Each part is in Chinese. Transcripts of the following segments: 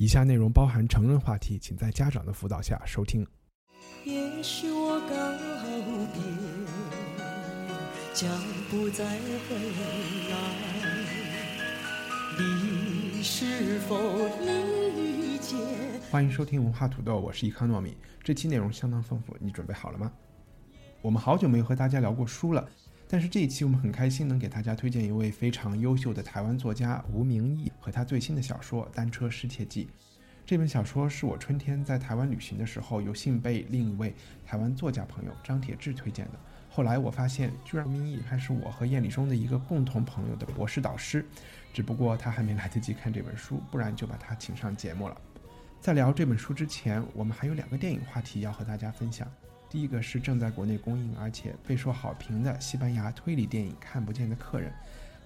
以下内容包含成人话题，请在家长的辅导下收听。也许我告别，将不再回来，你是否理解？欢迎收听文化土豆，我是伊康糯米。这期内容相当丰富，你准备好了吗？我们好久没有和大家聊过书了，但是这一期我们很开心能给大家推荐一位非常优秀的台湾作家吴明义和他最新的小说《单车失窃记》。这本小说是我春天在台湾旅行的时候有幸被另一位台湾作家朋友张铁志推荐的。后来我发现，居然吴明义还是我和燕礼中的一个共同朋友的博士导师，只不过他还没来得及看这本书，不然就把他请上节目了。在聊这本书之前，我们还有两个电影话题要和大家分享。第一个是正在国内公映而且备受好评的西班牙推理电影《看不见的客人》，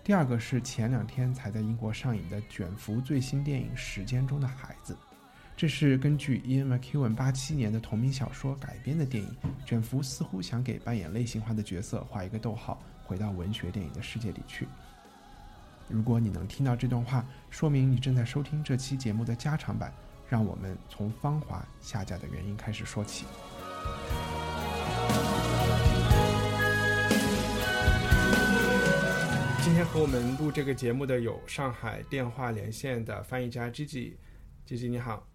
第二个是前两天才在英国上映的卷福最新电影《时间中的孩子》。这是根据 Ian McEwan 八七年的同名小说改编的电影。卷福似乎想给扮演类型化的角色画一个逗号，回到文学电影的世界里去。如果你能听到这段话，说明你正在收听这期节目的加长版。让我们从《芳华》下架的原因开始说起。今天和我们录这个节目的有上海电话连线的翻译家 Gigi，Gigi 你好。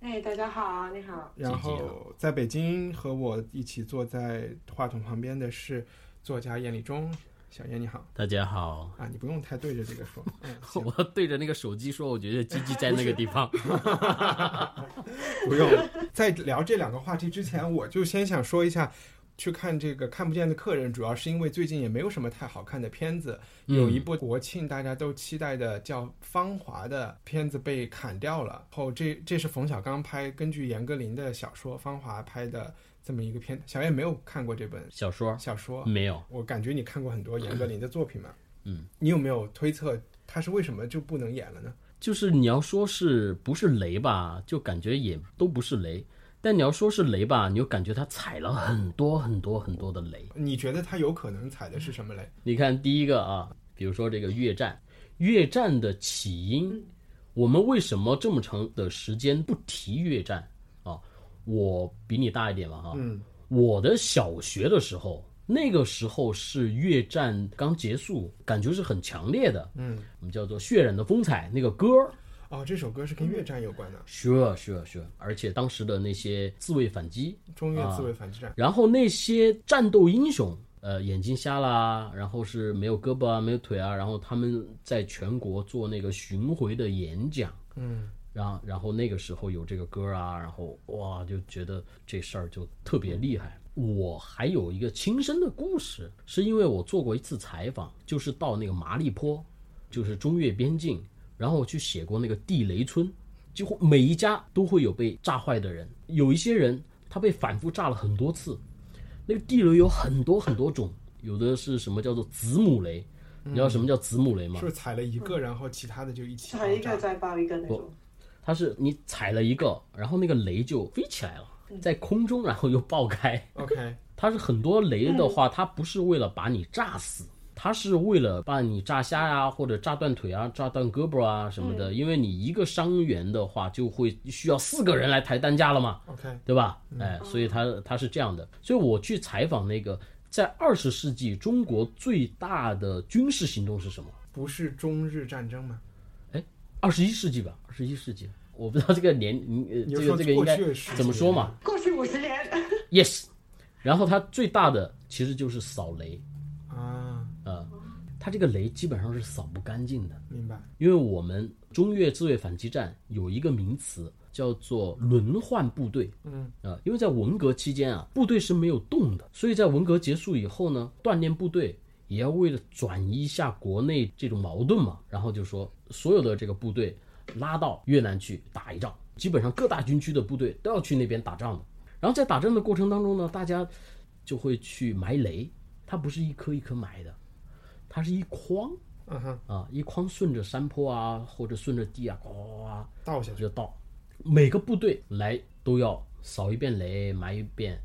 哎，大家好，你好。然后在北京和我一起坐在话筒旁边的是作家燕立忠，小燕你好。大家好啊，你不用太对着这个说，嗯，我对着那个手机说，我觉得鸡鸡在那个地方。不用。在聊这两个话题之前，我就先想说一下，去看这个看不见的客人，主要是因为最近也没有什么太好看的片子。有一部国庆大家都期待的叫《芳华》的片子被砍掉了。后这这是冯小刚拍，根据严歌苓的小说《芳华》拍的这么一个片。小燕没有看过这本小说小说，没有，我感觉你看过很多 严歌苓的作品嘛。嗯，你有没有推测他是为什么就不能演了呢？就是你要说是不是雷吧，就感觉也都不是雷；但你要说是雷吧，你又感觉他踩了很多很多很多的雷。你觉得他有可能踩的是什么雷？你看第一个啊，比如说这个越战，越战的起因，我们为什么这么长的时间不提越战啊？我比你大一点嘛哈，嗯，我的小学的时候，那个时候是越战刚结束，感觉是很强烈的，嗯，我们叫做血染的风采那个歌儿。哦，这首歌是跟越战有关的，Sure, sure, sure，而且当时的那些自卫反击，中越自卫反击战。然后那些战斗英雄，呃，眼睛瞎啦，然后是没有胳膊啊，没有腿啊，然后他们在全国做那个巡回的演讲，嗯，然后然后那个时候有这个歌啊，然后哇，就觉得这事儿就特别厉害。我还有一个亲身的故事，是因为我做过一次采访，就是到那个麻栗坡，就是中越边境，然后我去写过那个地雷村，几乎每一家都会有被炸坏的人，有一些人他被反复炸了很多次，那个地雷有很多很多种，有的是什么叫做子母雷，你知道什么叫子母雷吗？是不是踩了一个，然后其他的就一起踩一个再爆一个那种。它是你踩了一个，然后那个雷就飞起来了，在空中，然后又爆开。OK，它是很多雷的话，它不是为了把你炸死，它是为了把你炸瞎呀、或者炸断腿啊、炸断胳膊啊什么的。因为你一个伤员的话，就会需要四个人来抬担架了嘛，OK，对吧？哎，所以它它是这样的。所以我去采访那个在二十世纪中国最大的军事行动是什么？不是中日战争吗？二十一世纪吧，二十一世纪。我不知道这个年，嗯呃，这个这个应该怎么说嘛？过去五十年？Yes，然后它最大的其实就是扫雷，啊，呃，它这个雷基本上是扫不干净的，明白。因为我们中越自卫反击战有一个名词叫做轮换部队，嗯，啊、因为在文革期间啊，部队是没有动的，所以在文革结束以后呢，锻炼部队也要为了转移一下国内这种矛盾嘛，然后就说所有的这个部队拉到越南去打一仗，基本上各大军区的部队都要去那边打仗的。然后在打仗的过程当中呢，大家就会去埋雷，它不是一颗一颗埋的，它是一筐嗯哼，啊，一筐顺着山坡啊，或者顺着地啊，呱啊倒下去，就倒。每个部队来都要扫一遍雷，埋一遍，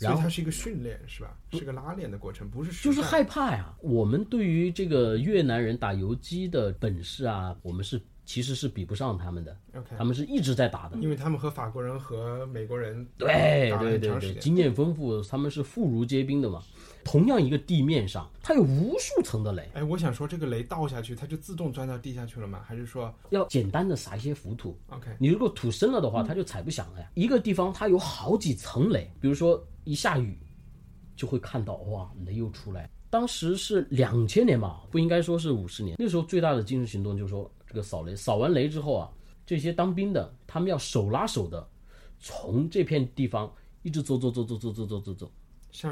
然后它是一个训练是吧？是个拉练的过程，不是实就是害怕呀。我们对于这个越南人打游击的本事啊，我们是其实是比不上他们的，OK，他们是一直在打的。因为他们和法国人和美国人对对对对，经验丰富，他们是妇孺皆兵的嘛。同样一个地面上，它有无数层的雷，哎，我想说，这个雷倒下去，它就自动钻到地下去了吗？还是说要简单的撒一些浮土。，OK，你如果土深了的话，它就踩不响了呀。一个地方它有好几层雷，比如说一下雨，就会看到哇，雷又出来。当时是两千年吧，不应该说是五十年。那时候最大的军事行动就是说，这个扫雷，扫完雷之后啊，这些当兵的他们要手拉手的，从这片地方一直走走走走走走走走走，像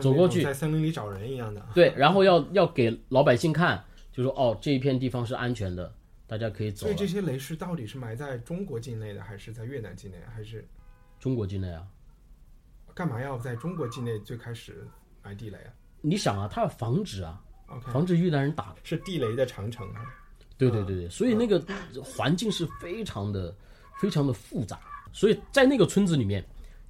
走过去在森林里找人一样的。对，然后要要给老百姓看，就说哦，这一片地方是安全的，大家可以走所以。这些雷是到底是埋在中国境内的，还是在越南境内，还是中国境内啊，干嘛要在中国境内最开始埋地雷啊你想啊，他要防止啊防止越南人打是地雷的长城啊。对对对对，所以那个环境是非常的、非常的复杂。所以在那个村子里面，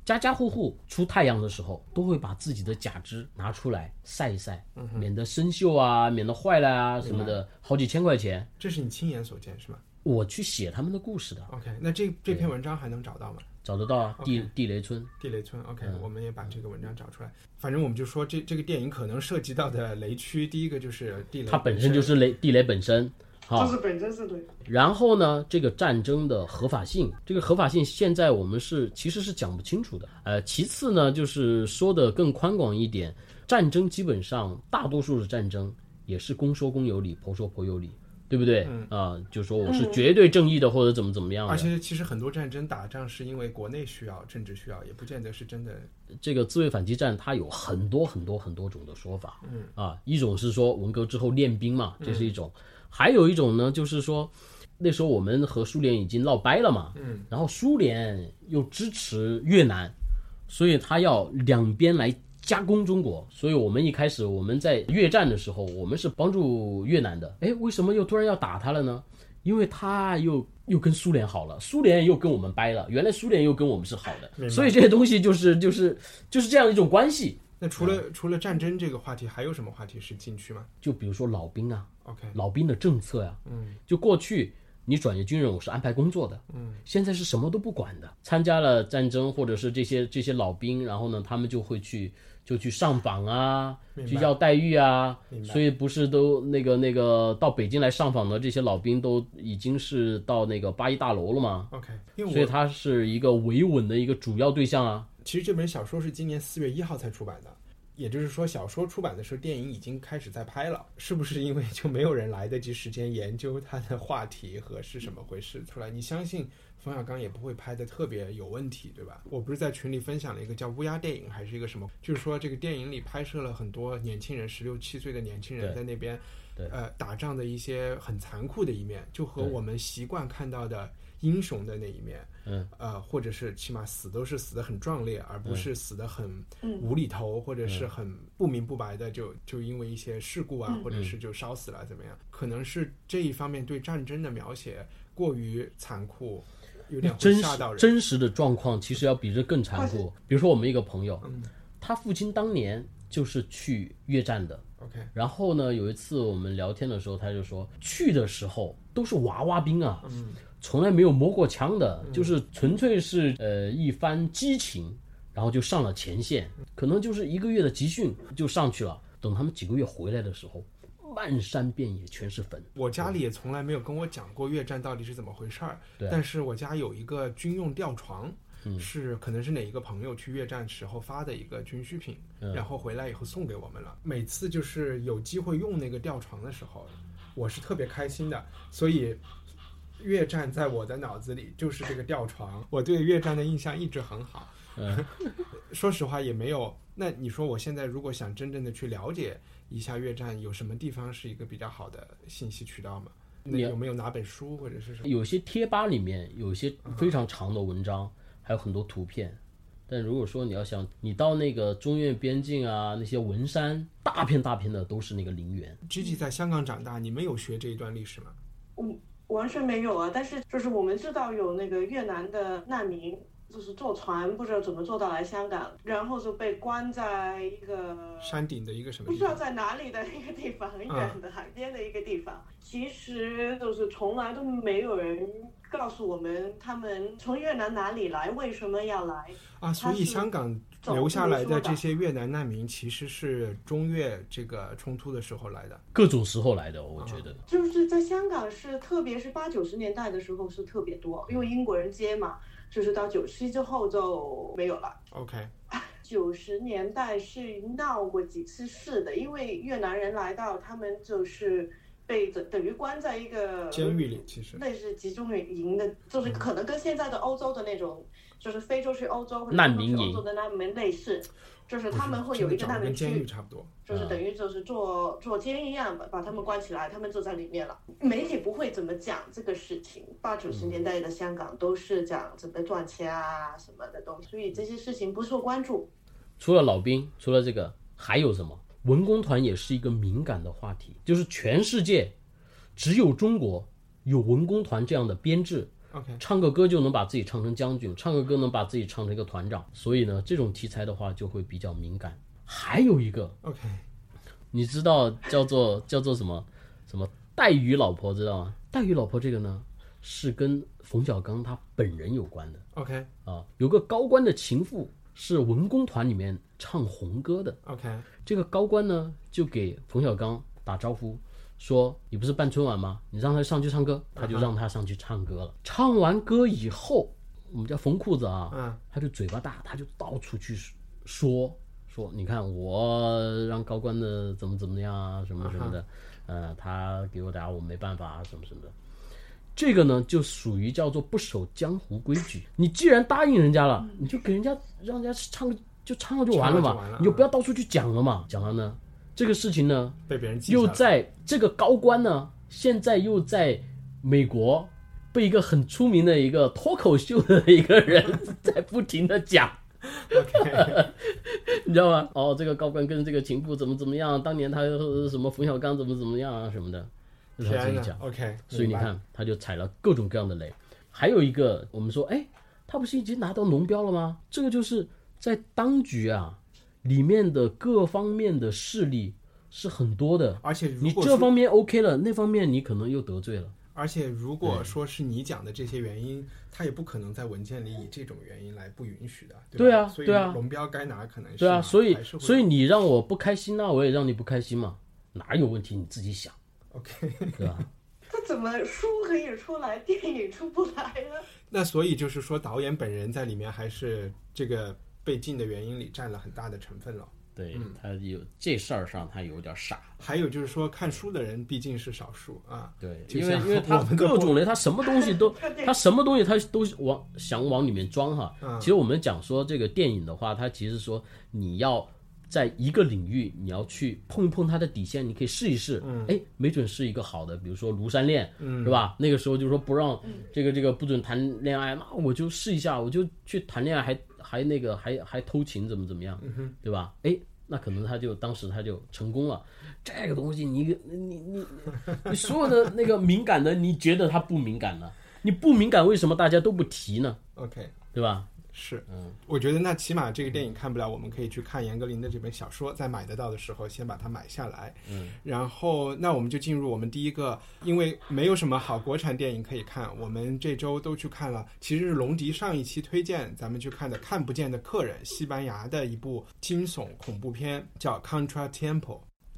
家家户户出太阳的时候，都会把自己的假肢拿出来晒一晒，免得生锈啊，免得坏了啊什么的，好几千块钱。这是你亲眼所见是吗我去写他们的故事的，？OK，那这这篇文章还能找到吗？找得到啊，地地雷村。地雷村，OK，、我嗯们也把这个文章找出来。反正我们就说这这个电影可能涉及到的雷区，第一个就是地雷，它本身就是雷地雷本身，好、这是本身是对的。然后呢，这个战争的合法性，这个合法性现在我们是其实是讲不清楚的。呃，其次呢，就是说的更宽广一点，战争基本上大多数的战争也是公说公有理，婆说婆有理，对不对？啊、就说我是绝对正义的，或者怎么怎么样。而且其实很多战争打仗是因为国内需要、政治需要，也不见得是真的。这个自卫反击战它有很多很多很多种的说法，嗯啊，一种是说文革之后练兵嘛，这是一种，还有一种呢，就是说那时候我们和苏联已经闹掰了嘛，嗯，然后苏联又支持越南，所以他要两边来加工中国，所以我们一开始我们在越战的时候，我们是帮助越南的，哎，为什么又突然要打他了呢？因为他又又跟苏联好了，苏联又跟我们掰了，原来苏联又跟我们是好的，所以这些东西就是就是就是这样一种关系。那除了、除了战争这个话题，还有什么话题是禁区吗就比如说老兵啊，？OK，老兵的政策呀、嗯，就过去你转业军人，我是安排工作的，嗯，现在是什么都不管的，参加了战争或者是这些这些老兵，然后呢，他们就会去就去上访啊，去要待遇啊所以不是都那个那个到北京来上访的这些老兵都已经是到那个八一大楼了吗？OK，所以他是一个维稳的一个主要对象啊。其实这本小说是今年四月一号才出版的，也就是说，小说出版的时候，电影已经开始在拍了。是不是因为就没有人来得及时间研究它的话题和是什么回事出来？你相信冯小刚也不会拍的特别有问题，对吧？我不是在群里分享了一个叫乌鸦电影，还是一个什么？就是说这个电影里拍摄了很多年轻人，十六七岁的年轻人在那边呃打仗的一些很残酷的一面，就和我们习惯看到的英雄的那一面。嗯，呃，或者是起码死都是死的很壮烈，而不是死的很嗯无厘头，或者是很不明不白的就就因为一些事故啊，或者是就烧死了怎么样？可能是这一方面对战争的描写过于残酷，有点真实吓到人。真实的状况其实要比这更残酷。比如说我们一个朋友，嗯他父亲当年就是去越战的。OK，然后呢，有一次我们聊天的时候，他就说去的时候都是娃娃兵啊，嗯从来没有摸过枪的，就是纯粹是呃一番激情，然后就上了前线，可能就是一个月的集训就上去了。等他们几个月回来的时候，漫山遍野全是坟。我家里也从来没有跟我讲过越战到底是怎么回事儿，对但是我家有一个军用吊床。嗯是可能是哪一个朋友去越战时候发的一个军需品，嗯然后回来以后送给我们了。每次就是有机会用那个吊床的时候，我是特别开心的。所以越战在我的脑子里就是这个吊床，我对越战的印象一直很好。嗯，说实话也没有。那你说我现在如果想真正的去了解一下越战，有什么地方是一个比较好的信息渠道吗？那你有没有哪本书或者是什么？有些贴吧里面有些非常长的文章，还有很多图片。但如果说你要想，你到那个中越边境啊，那些文山，大片大片的都是那个陵园。Gigi 在香港长大，你们有学这一段历史吗？嗯，完全没有啊。但是就是我们知道有那个越南的难民，就是坐船不知道怎么坐到来香港，然后就被关在一个山顶的一个什么不知道？在哪里的一个地方，很远的海边的一个地方。其实就是从来都没有人告诉我们他们从越南哪里来，为什么要来。啊，所以香港走留下来的这些越南难民，其实是中越这个冲突的时候来的。各种时候来的，我觉得。就是在香港是，特别是八九十年代的时候是特别多，因为英国人接嘛，就是到九七之后就没有了。OK，九十年代是闹过几次事的，因为越南人来到，他们就是被等等于关在一个监狱里其实类似集中营的，就是可能跟现在的欧洲的那种，就是非洲去欧洲或者难民营欧洲去欧洲的难民类似，就是他们会有一个难民区监狱，差不多。就是嗯等于就是做做监狱一样，把把他们关起来，他们就在里面了。媒体不会怎么讲这个事情，八九十年代的香港都是讲怎么赚钱啊什么的东西，所以这些事情不受关注。除了老兵，除了这个，还有什么？文工团也是一个敏感的话题，就是全世界只有中国有文工团这样的编制，OK，唱个歌就能把自己唱成将军，唱个歌能把自己唱成一个团长，所以呢，这种题材的话就会比较敏感。还有一个，OK，你知道叫做叫做什么？什么带鱼老婆知道吗？带鱼老婆这个呢，是跟冯小刚他本人有关的。OK 啊，有个高官的情妇是文工团里面唱红歌的，OK，这个高官呢就给冯小刚打招呼，说你不是办春晚吗？你让他上去唱歌，他就让他上去唱歌了。唱完歌以后，我们叫缝裤子啊，嗯他就嘴巴大，他就到处去说说，你看我让高官的怎么怎么样啊，什么什么的，呃，他给我打我没办法啊，什么什么的。这个呢，就属于叫做不守江湖规矩。你既然答应人家了，你就给人家让人家唱，就唱了就完了嘛，你就不要到处去讲了嘛。讲了呢，这个事情呢，被别人记又在这个高官呢，现在又在美国被一个很出名的一个脱口秀的一个人在不停的讲。OK，你知道吗？哦，这个高官跟这个情妇怎么怎么样？当年他呃什么冯小刚怎么怎么样啊什么的，让他自己讲。，OK，所以你看，他就踩了各种各样的雷。还有一个，我们说，哎，他不是已经拿到农标了吗？这个就是在当局啊里面的各方面的势力是很多的。而且如你果这方面 OK 了，那方面你可能又得罪了。而且如果说是你讲的这些原因，他也不可能在文件里以这种原因来不允许的，对吧对啊所以啊龙标该拿可能是对啊，所以所以你让我不开心，那我也让你不开心嘛，哪有问题？你自己想，OK，对吧？他怎么书可以出来，电影出不来呢？那所以就是说导演本人在里面还是这个被禁的原因里占了很大的成分了。对他有这事儿上他有点傻，还有就是说看书的人毕竟是少数啊，对，因为因为 他我们各种类，他什么东西都 他什么东西他都往想往里面装哈。嗯其实我们讲说这个电影的话，它其实说你要在一个领域你要去碰一碰它的底线，你可以试一试，嗯哎，没准是一个好的，比如说庐山恋，嗯是吧？那个时候就说不让这个这个不准谈恋爱，那我就试一下，我就去谈恋爱，还还那个还还偷情，怎么怎么样，对吧？哎。那可能他就当时他就成功了，这个东西你你你你你所有的那个敏感的，你觉得他不敏感呢？你不敏感，为什么大家都不提呢？OK，对吧？是，嗯，我觉得那起码这个电影看不了，我们可以去看严歌苓的这本小说，在买得到的时候先把它买下来。嗯，然后那我们就进入我们第一个，因为没有什么好国产电影可以看，我们这周都去看了，其实是龙迪上一期推荐咱们去看的《看不见的客人》，西班牙的一部惊悚恐怖片，叫《Contra Tempo》。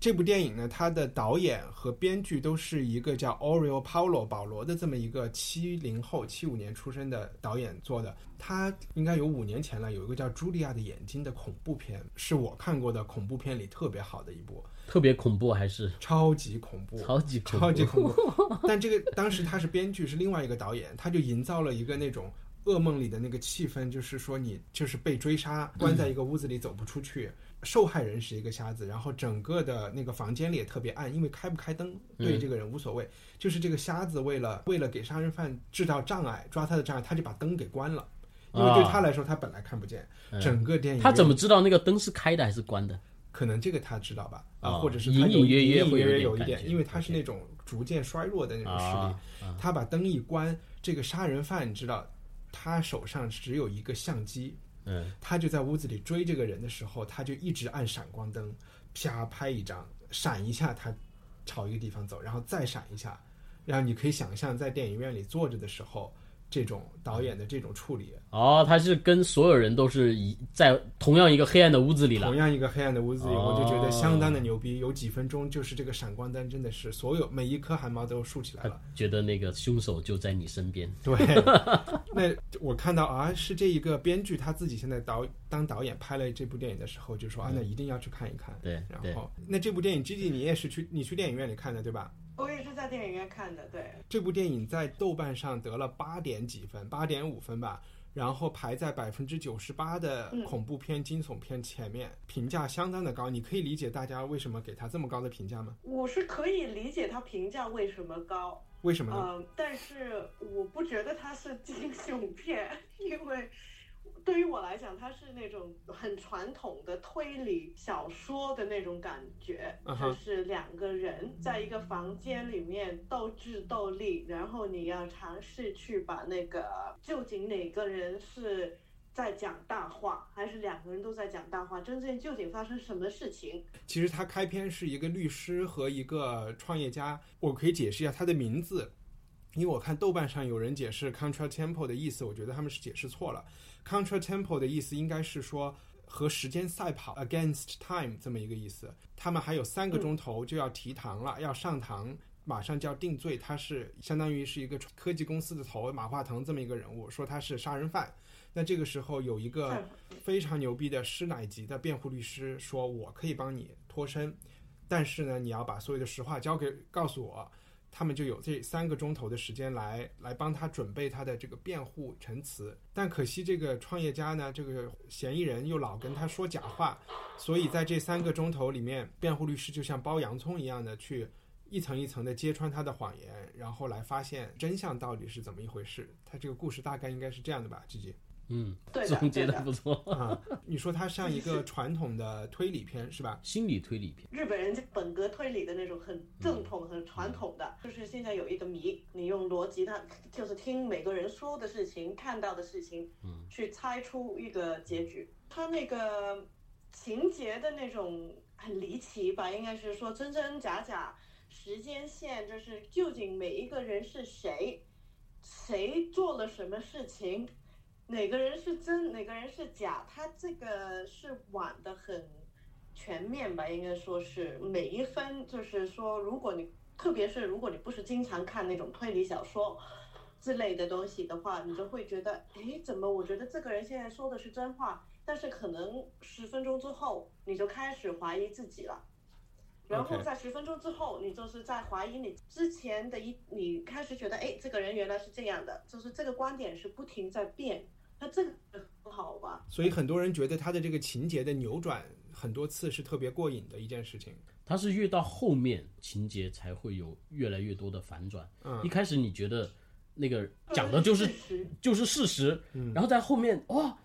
这部电影呢，它的导演和编剧都是一个叫 Oriol Paulo 保罗的这么一个七零后、七五年出生的导演做的。他应该有五年前了，有一个叫《茱莉亚的眼睛》的恐怖片，是我看过的恐怖片里特别好的一部，特别恐怖还是超级恐怖，超级恐怖超级恐怖。但这个当时他是编剧，是另外一个导演，他就营造了一个那种噩梦里的那个气氛，就是说你就是被追杀，关在一个屋子里走不出去。受害人是一个瞎子，然后整个的那个房间里也特别暗，因为开不开灯对这个人无所谓。就是这个瞎子为了为了给杀人犯制造障碍，抓他的障碍，他就把灯给关了，因为对他来说他本来看不见。整个电影他怎么知道那个灯是开的还是关的？可能这个他知道吧？啊，哦或者是隐隐约约有一点，因为他是那种逐渐衰弱的那种实力啊。他把灯一关，这个杀人犯你知道，他手上只有一个相机，嗯，他就在屋子里追这个人的时候，他就一直按闪光灯，啪拍一张，闪一下，他朝一个地方走，然后再闪一下，然后你可以想象在电影院里坐着的时候，这种导演的这种处理，哦，他是跟所有人都是一在同样一个黑暗的屋子里了同。样一个黑暗的屋子里，我就觉哦得相当的牛逼。有几分钟，就是这个闪光灯真的是所有每一颗汗毛都竖起来了。觉得那个凶手就在你身边。对，那我看到啊，是这一个编剧他自己现在导当导演拍了这部电影的时候，就说啊，那一定要去看一看。对对然后那这部电影，Gigi 你也是去你去电影院里看的对吧？我也是在电影院看的，对，这部电影在豆瓣上得了八点几分，八点五分吧，然后排在百分之九十八的嗯恐怖片、惊悚片前面，评价相当的高。你可以理解大家为什么给他这么高的评价吗？我是可以理解他评价为什么高，为什么呢？嗯，但是我不觉得它是惊悚片，因为对于我来讲，它是那种很传统的推理小说的那种感觉，就是两个人在一个房间里面斗智斗力，然后你要尝试去把那个究竟哪个人是。在讲大话，还是两个人都在讲大话？真正究竟发生什么事情？其实它开篇是一个律师和一个创业家，我可以解释一下他的名字，因为我看豆瓣上有人解释 Contra Tempo 的意思，我觉得他们是解释错了。Contra Tempo 的意思应该是说和时间赛跑 against time 这么一个意思。他们还有三个钟头就要提堂了，要上堂。马上就要定罪，他是相当于是一个科技公司的头马化腾这么一个人物，说他是杀人犯。那这个时候有一个非常牛逼的师奶级的辩护律师说：“我可以帮你脱身，但是呢，你要把所有的实话交给告诉我。”他们就有这三个钟头的时间来来帮他准备他的这个辩护陈词。但可惜这个创业家呢，这个嫌疑人又老跟他说假话，所以在这三个钟头里面，辩护律师就像剥洋葱一样的去。一层一层的揭穿他的谎言，然后来发现真相到底是怎么一回事。他这个故事大概应该是这样的吧，吉吉嗯，对的总结的不错。啊，你说它像一个传统的推理片是吧？心理推理片，日本人本格推理的那种很正统、很传统的，就是现在有一个谜，你用逻辑，它就是听每个人说的事情、看到的事情，嗯，去猜出一个结局。它那个情节的那种很离奇吧，应该是说真真假假，时间线就是究竟每一个人是谁，谁做了什么事情，哪个人是真，哪个人是假，他这个是玩的很全面吧，应该说是每一分，就是说，如果你特别是如果你不是经常看那种推理小说之类的东西的话，你就会觉得，诶，怎么我觉得这个人现在说的是真话，但是可能十分钟之后你就开始怀疑自己了。然后在十分钟之后，你就是在怀疑你之前的一，你开始觉得，哎，这个人原来是这样的，就是这个观点是不停在变，那这个很好吧？所以很多人觉得他的这个情节的扭转很多次是特别过瘾的一件事情。他是越到后面情节才会有越来越多的反转。嗯一开始你觉得那个讲的就是就是事实，然后在后面哇，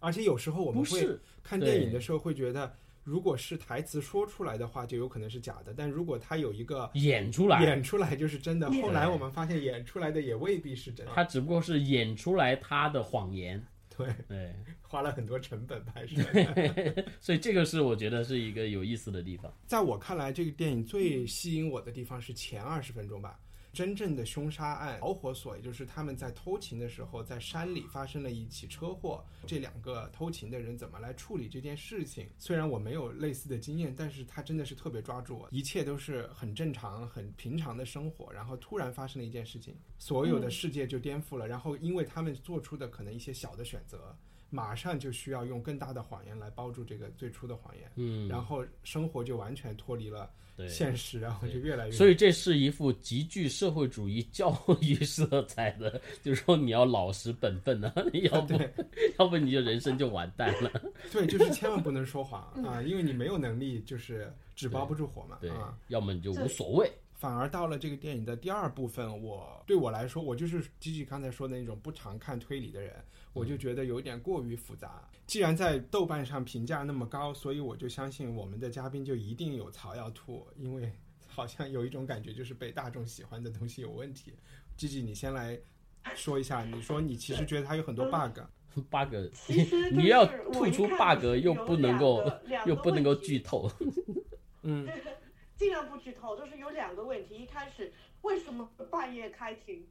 而且有时候我们会看电影的时候会觉得，如果是台词说出来的话，就有可能是假的；但如果他有一个演出来，演出来就是真的。后来我们发现演出来的也未必是真的。他只不过是演出来他的谎言。对，对，花了很多成本拍摄。所以这个是我觉得是一个有意思的地方。在我看来，这个电影最吸引我的地方是前二十分钟吧。真正的凶杀案导火索，也就是他们在偷情的时候，在山里发生了一起车祸，这两个偷情的人怎么来处理这件事情？虽然我没有类似的经验，但是他真的是特别抓住我，一切都是很正常、很平常的生活，然后突然发生了一件事情，所有的世界就颠覆了。然后因为他们做出的可能一些小的选择。马上就需要用更大的谎言来包住这个最初的谎言，嗯，然后生活就完全脱离了对现实，然后就越来越。所以这是一副极具社会主义教育色彩的，就是说你要老实本分的、要不要不你就人生就完蛋了。对，就是千万不能说谎啊，因为你没有能力，就是纸包不住火嘛对啊。，要么你就无所谓。反而到了这个电影的第二部分，我对我来说，我就是吉吉刚才说的那种不常看推理的人，我就觉得有点过于复杂。既然在豆瓣上评价那么高，所以我就相信我们的嘉宾就一定有槽要吐，因为 好像有一种感觉就是被大众喜欢的东西有问题。吉吉，你先来说一下，你说你其实觉得它有很多 bug，bug，其实你要吐出 bug 又不能够又不能够剧透。嗯，尽量不剧透，就是有两个问题。一开始为什么半夜开庭？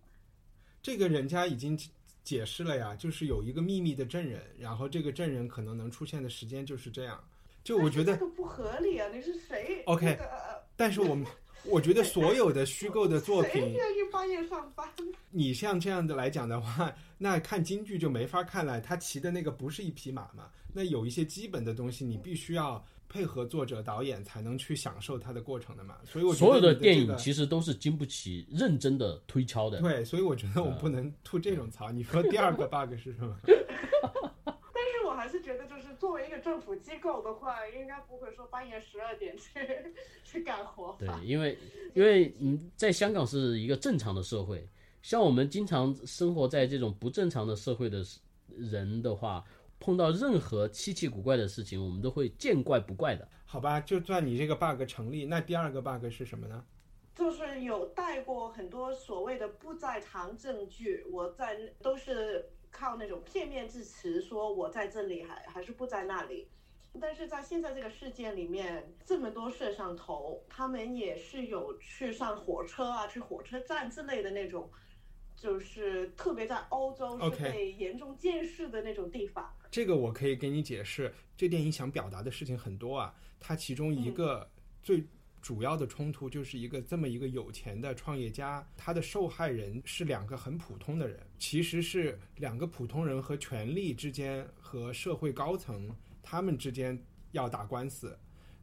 这个人家已经解释了呀，就是有一个秘密的证人，然后这个证人可能能出现的时间就是这样。就我觉得这个不合理啊！你是谁 OK 那个呃但是我们我觉得所有的虚构的作谁品，愿意半夜上班？你像这样的来讲的话，那看京剧就没法看了。他骑的那个不是一匹马嘛？那有一些基本的东西，你必须要配合作者导演才能去享受它的过程的嘛。所以我觉得所有的电影其实都是经不起认真的推敲的。对，所以我觉得我不能吐这种槽。你说第二个 bug 是什么？但是我还是觉得，就是作为一个政府机构的话，应该不会说半夜十二点去去干活对？，因为因为嗯，在香港是一个正常的社会，像我们经常生活在这种不正常的社会的人的话，碰到任何稀奇古怪的事情，我们都会见怪不怪的。好吧，就算你这个 bug 成立，那第二个 bug 是什么呢？就是有带过很多所谓的不在场证据，我在都是靠那种片面之词说我在这里还还是不在那里。但是在现在这个事件里面，这么多摄像头，他们也是有去上火车啊，去火车站之类的那种，就是特别在欧洲是被严重监视的那种地方。这个我可以给你解释，这电影想表达的事情很多啊。它其中一个最主要的冲突就是一个这么一个有钱的创业家，他的受害人是两个很普通的人，其实是两个普通人和权力之间和社会高层他们之间要打官司。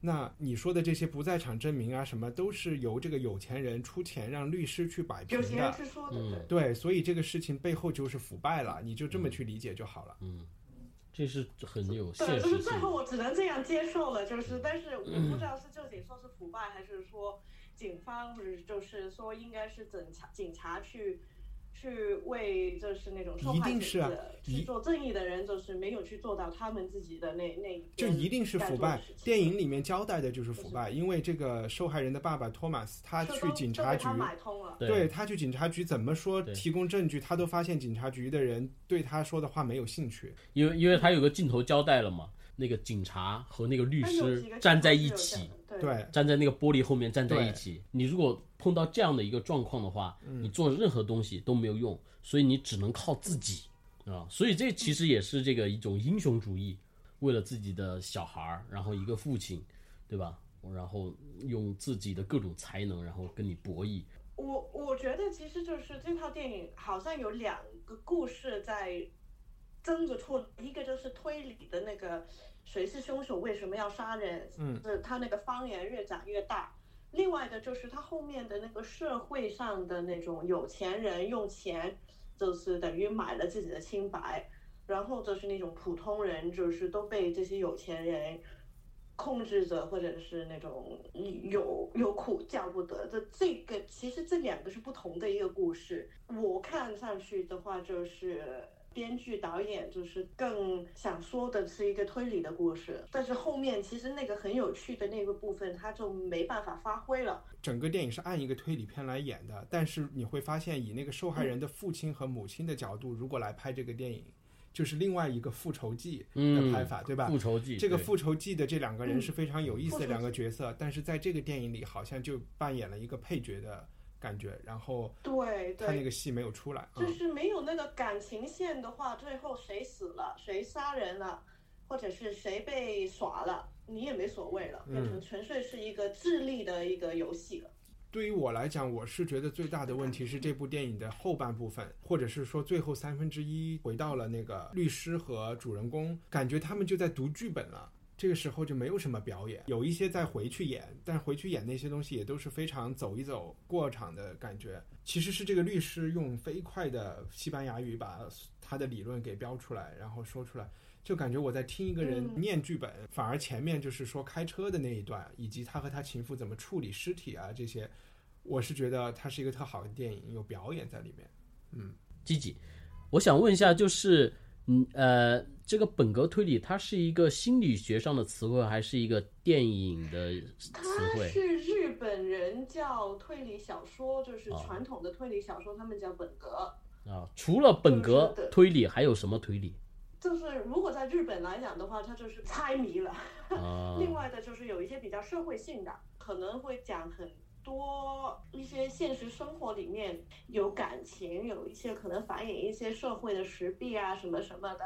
那你说的这些不在场证明啊，什么都是由这个有钱人出钱让律师去摆平有钱人的。是说的，嗯对。所以这个事情背后就是腐败了，你就这么去理解就好了。嗯这是很有对，现实性就是最后我只能这样接受了，就是，但是我不知道是究竟说是腐败，还是说警方，或者就是说应该是警察警察去去为就是那种受害者一定是啊的去做正义的人，就是没有去做到他们自己的那那一就一定是腐败电影里面交代的就是腐败，因为这个受害人的爸爸托马斯，他去警察局他，买通了。对他去警察局怎么说提供证据，他都发现警察局的人对他说的话没有兴趣。因为因为他有个镜头交代了嘛，那个警察和那个律师站在一起对，站在那个玻璃后面站在一起。你如果碰到这样的一个状况的话，嗯你做任何东西都没有用，所以你只能靠自己啊。所以这其实也是这个一种英雄主义，为了自己的小孩儿，然后一个父亲，对吧？然后用自己的各种才能，然后跟你博弈。我我觉得其实就是这套电影好像有两个故事在争着出，一个就是推理的那个谁是凶手，为什么要杀人，嗯，是他那个方言越长越大。另外的就是他后面的那个社会上的那种有钱人用钱，就是等于买了自己的清白，然后就是那种普通人，就是都被这些有钱人控制着，或者是那种有有苦叫不得的。这个其实这两个是不同的一个故事。我看上去的话，就是编剧导演就是更想说的是一个推理的故事，但是后面其实那个很有趣的那个部分，他就没办法发挥了。整个电影是按一个推理片来演的，但是你会发现，以那个受害人的父亲和母亲的角度，如果来拍这个电影，就是另外一个复仇记的嗯拍法，对吧？复仇记这个复仇记的这两个人是非常有意思的嗯两个角色，但是在这个电影里好像就扮演了一个配角的感觉，然后对对，他那个戏没有出来，嗯就是没有那个感情线的话，最后谁死了，谁杀人了，或者是谁被耍了，你也没所谓了，变成纯粹是一个智力的一个游戏了。对于我来讲，我是觉得最大的问题是这部电影的后半部分，或者是说最后三分之一回到了那个律师和主人公，感觉他们就在读剧本了。这个时候就没有什么表演，有一些再回去演，但回去演那些东西也都是非常走一走过场的感觉。其实是这个律师用飞快的西班牙语把他的理论给标出来，然后说出来，就感觉我在听一个人嗯念剧本，反而前面就是说开车的那一段，以及他和他情妇怎么处理尸体啊这些，我是觉得它是一个特好的电影，有表演在里面。嗯积极。我想问一下，就是嗯呃，这个本格推理它是一个心理学上的词汇，还是一个电影的词它汇？是日本人叫推理小说，就是哦传统的推理小说，他们叫本格。啊，除了本格推理，还有什么推理？就是如果在日本来讲的话，它就是猜谜了。啊，另外的就是有一些比较社会性的，可能会讲很多一些现实生活里面有感情，有一些可能反映一些社会的时弊啊什么什么的。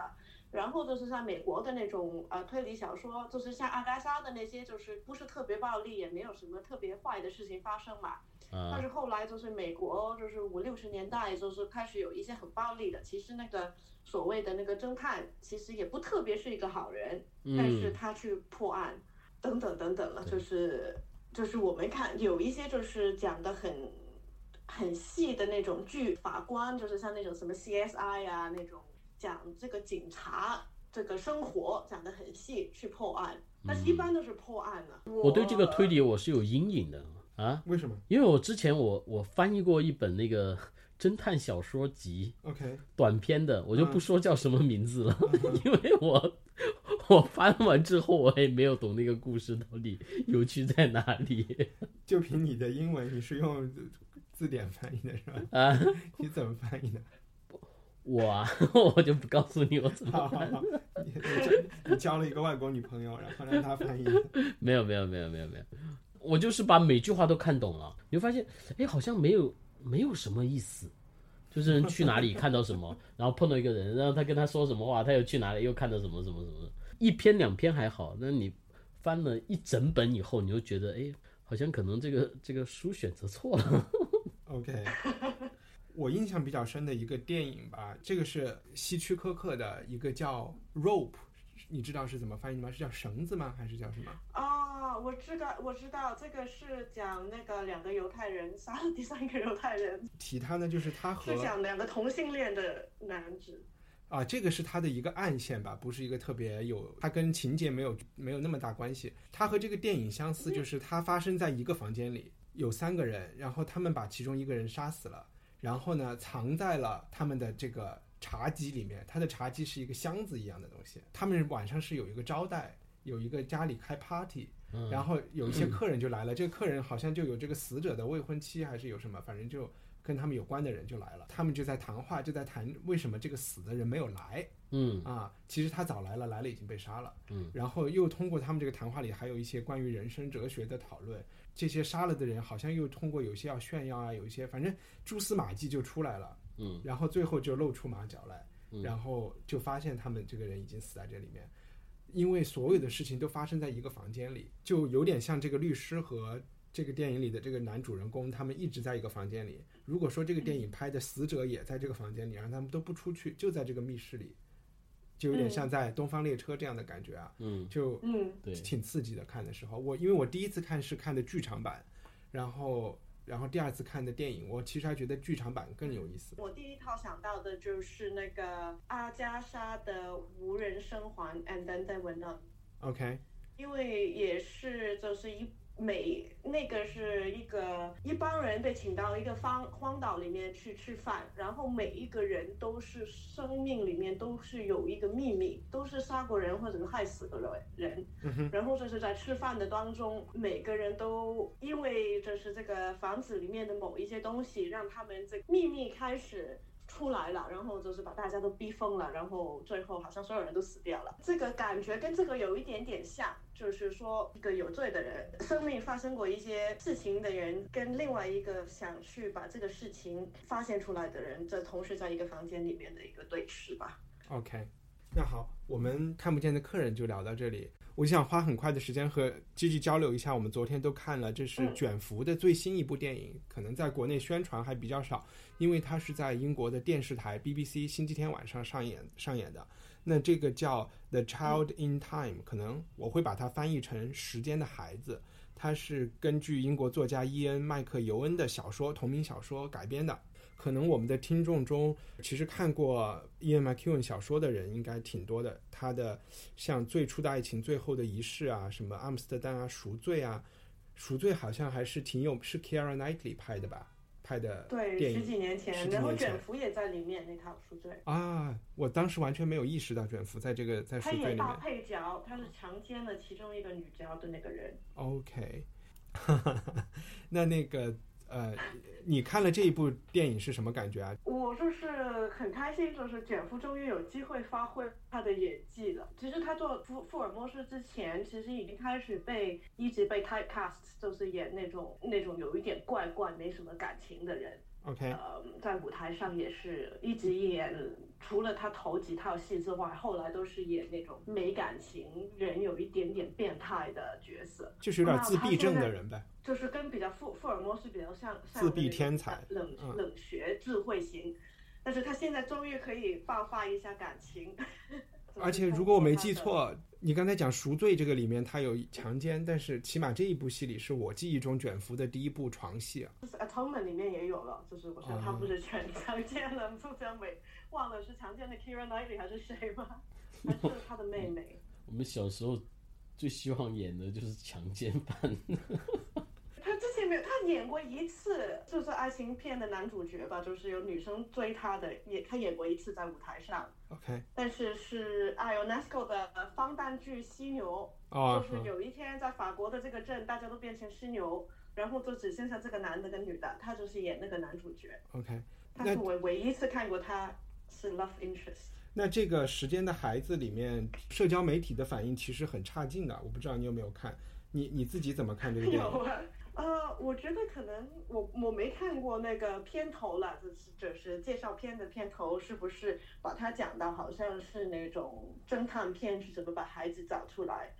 然后就是像美国的那种呃推理小说，就是像阿加莎的那些，就是不是特别暴力，也没有什么特别坏的事情发生嘛。但啊是后来就是美国，就是五六十年代，就是开始有一些很暴力的。其实那个所谓的那个侦探，其实也不特别是一个好人，但是嗯他去破案，等等等等了，就是就是我们看有一些就是讲的很很细的那种剧，法官就是像那种什么 CSI 啊那种讲这个警察这个生活讲的很细去破案，但是一般都是破案了。嗯我对这个推理我是有阴影的啊，为什么因为我之前我我翻译过一本那个侦探小说集？OK，短篇的，我就不嗯说叫什么名字了，因为我 我翻完之后我也没有懂那个故事到底有趣在哪里 就凭你的英文，你是用字典翻译的是吧？啊。你怎么翻译的？我啊，我就不告诉你我怎么好好好，你你交你交了一个外国女朋友，然后让她翻译。没有没有没有没有没有，我就是把每句话都看懂了，你会发现，哎，好像没有没有什么意思，就是人去哪里看到什么，然后碰到一个人，然后他跟他说什么话，他又去哪里又看到什么什么什么，一篇两篇还好，那你翻了一整本以后，你就觉得，哎，好像可能这个这个书选择错了。OK，我印象比较深的一个电影吧，这个是希区柯克的一个叫《Rope》，你知道是怎么翻译吗？是叫绳子吗？还是叫什么？啊、我知道，我知道，这个是讲那个两个犹太人杀了第三个犹太人，提他呢，就是他和是讲两个同性恋的男子。啊，这个是他的一个暗线吧，不是一个特别有，它跟情节没有没有那么大关系。它和这个电影相似，就是它发生在一个房间里，有三个人，然后他们把其中一个人杀死了，然后呢藏在了他们的这个茶几里面。他的茶几是一个箱子一样的东西，他们晚上是有一个招待，有一个家里开 party，然后有一些 客人就来了，这个客人好像就有这个死者的未婚妻还是有什么，反正就。跟他们有关的人就来了，他们就在谈话，就在谈为什么这个死的人没有来。嗯啊，其实他早来了，来了已经被杀了。嗯，然后又通过他们这个谈话里，还有一些关于人生哲学的讨论。这些杀了的人好像又通过有些要炫耀啊，有一些反正蛛丝马迹就出来了。嗯，然后最后就露出马脚来，嗯然后就发现他们这个人已经死在这里面。因为所有的事情都发生在一个房间里，就有点像这个律师和这个电影里的这个男主人公，他们一直在一个房间里。如果说这个电影拍的死者也在这个房间里，让他们都不出去，就在这个密室里，就有点像在《东方列车》这样的感觉啊，嗯，就嗯，对，挺刺激的。看的时候，我因为我第一次看是看的剧场版，然后然后第二次看的电影，我其实还觉得剧场版更有意思。我第一套想到的就是那个阿加莎的《无人生还》，and then they were none，OK，因为也是就是一每那个是一个一帮人被请到一个荒荒岛里面去吃饭，然后每一个人都是生命里面都是有一个秘密，都是杀过人或者是害死过人，然后就是在吃饭的当中，每个人都因为就是这个房子里面的某一些东西，让他们这秘密开始出来了，然后就是把大家都逼疯了，然后最后好像所有人都死掉了。这个感觉跟这个有一点点像，就是说一个有罪的人，生命发生过一些事情的人，跟另外一个想去把这个事情发现出来的人，这同时在一个房间里面的一个对视吧。OK，那好，我们看不见的客人就聊到这里。我想花很快的时间和 Gigi 交流一下，我们昨天都看了，这是嗯卷福的最新一部电影，可能在国内宣传还比较少，因为它是在英国的电视台 BBC 星期天晚上上演上演的。那这个叫《The Child in Time》，可能我会把它翻译成《时间的孩子》，它是根据英国作家伊恩·麦克尤恩的小说同名小说改编的。可能我们的听众中，其实看过伊恩·麦克尤恩小说的人应该挺多的。他的像《最初的爱情》《最后的仪式》啊，什么《阿姆斯特丹》啊，《赎罪》啊，《赎罪》好像还是挺有，是 Keira Knightley 拍的吧？拍的对，电影十几年十前，然后卷福也在里面那套赎罪。啊，我当时完全没有意识到卷福在这个在《赎罪》里面。配角，他是强奸了其中一个女角的那个人。OK，那那个呃，你看了这一部电影是什么感觉啊？我就是很开心，就是卷福终于有机会发挥他的演技了。其实他做福福尔摩斯之前，其实已经开始被一直被 typecast，就是演那种那种有一点怪怪、没什么感情的人。OK，呃，在舞台上也是一直演，除了他头几套戏之外，后来都是演那种没感情、人有一点点变态的角色。就是有点自闭症的人呗。就是跟比较富福尔摩斯比较像，像自闭天才冷嗯冷学智慧型，但是他现在终于可以爆发一下感情，而且如果我没记错，你刚才讲《赎罪》这个里面他有强奸，但是起码这一部戏里是我记忆中卷福的第一部床戏啊。就是 Atonement 里面也有了，就是我想他不是全强奸了苏江美，忘了是强奸的 Kira Knightley 还是谁吗？还是他的妹妹？我们小时候最希望演的就是强奸犯。没有，他演过一次，就是爱情片的男主角吧，就是有女生追他的，也他演过一次在舞台上，OK，但是是 Ionesco 的方诞剧《犀牛》。哦就是有一天在法国的这个镇，大家都变成犀牛，然后就只剩下这个男的跟女的，他就是演那个男主角。OK，那他是我唯一一次看过他是 love interest。那这个《时间的孩子》里面，社交媒体的反应其实很差劲的，我不知道你有没有看，你你自己怎么看这个电影？有啊，呃，我觉得可能我我没看过那个片头了，就是就是介绍片的片头，是不是把它讲到好像是那种侦探片，是怎么把孩子找出来？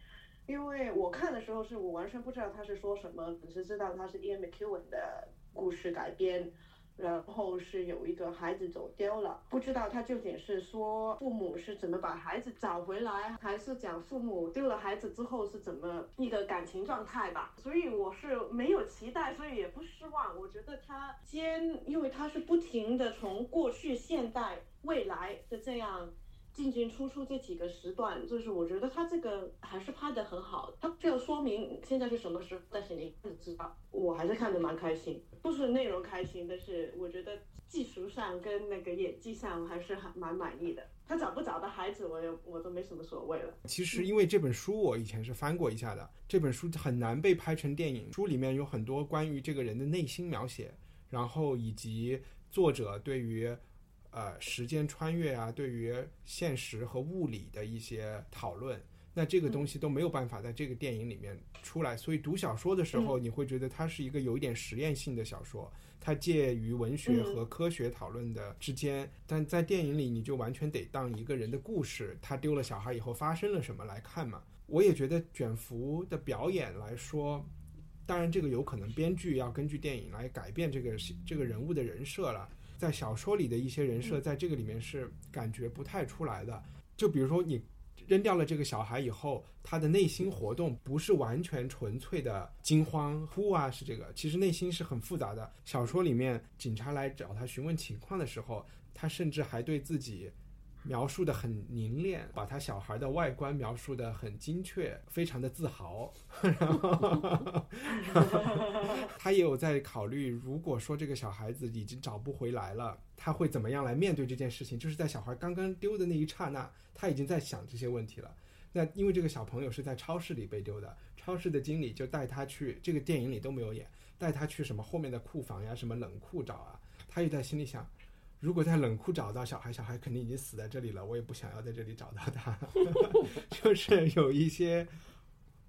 因为我看的时候是我完全不知道他是说什么，只是知道他是 Ian McEwan 的故事改编。然后是有一个孩子走丢了，不知道他究竟是说父母是怎么把孩子找回来，还是讲父母丢了孩子之后是怎么一个感情状态吧。所以我是没有期待，所以也不失望。我觉得他先，因为他是不停的从过去、现代、未来的这样。进进出出这几个时段，就是我觉得他这个还是拍的很好。他没有说明现在是什么时候，但是你一看就知道。我还是看得蛮开心，不是内容开心，但是我觉得技术上跟那个演技上还是还蛮满意的。他找不找到孩子，我也我都没什么所谓了。其实因为这本书我以前是翻过一下的，这本书很难被拍成电影。书里面有很多关于这个人的内心描写，然后以及作者对于呃时间穿越啊，对于现实和物理的一些讨论。那这个东西都没有办法在这个电影里面出来，所以读小说的时候，你会觉得它是一个有一点实验性的小说，它介于文学和科学讨论的之间。但在电影里，你就完全得当一个人的故事，他丢了小孩以后发生了什么来看嘛。我也觉得卷福的表演来说，当然这个有可能编剧要根据电影来改变这个这个人物的人设了。在小说里的一些人设，在这个里面是感觉不太出来的。就比如说你。扔掉了这个小孩以后，他的内心活动不是完全纯粹的惊慌哭啊，是这个，其实内心是很复杂的。小说里面，警察来找他询问情况的时候，他甚至还对自己描述的很凝练，把他小孩的外观描述的很精确，非常的自豪。然后，他也有在考虑，如果说这个小孩子已经找不回来了，他会怎么样来面对这件事情？就是在小孩刚刚丢的那一刹那，他已经在想这些问题了。那因为这个小朋友是在超市里被丢的，超市的经理就带他去，这个电影里都没有演，带他去什么后面的库房呀，什么冷库找啊，他也在心里想，如果在冷库找到小孩，小孩肯定已经死在这里了，我也不想要在这里找到他。就是有一些，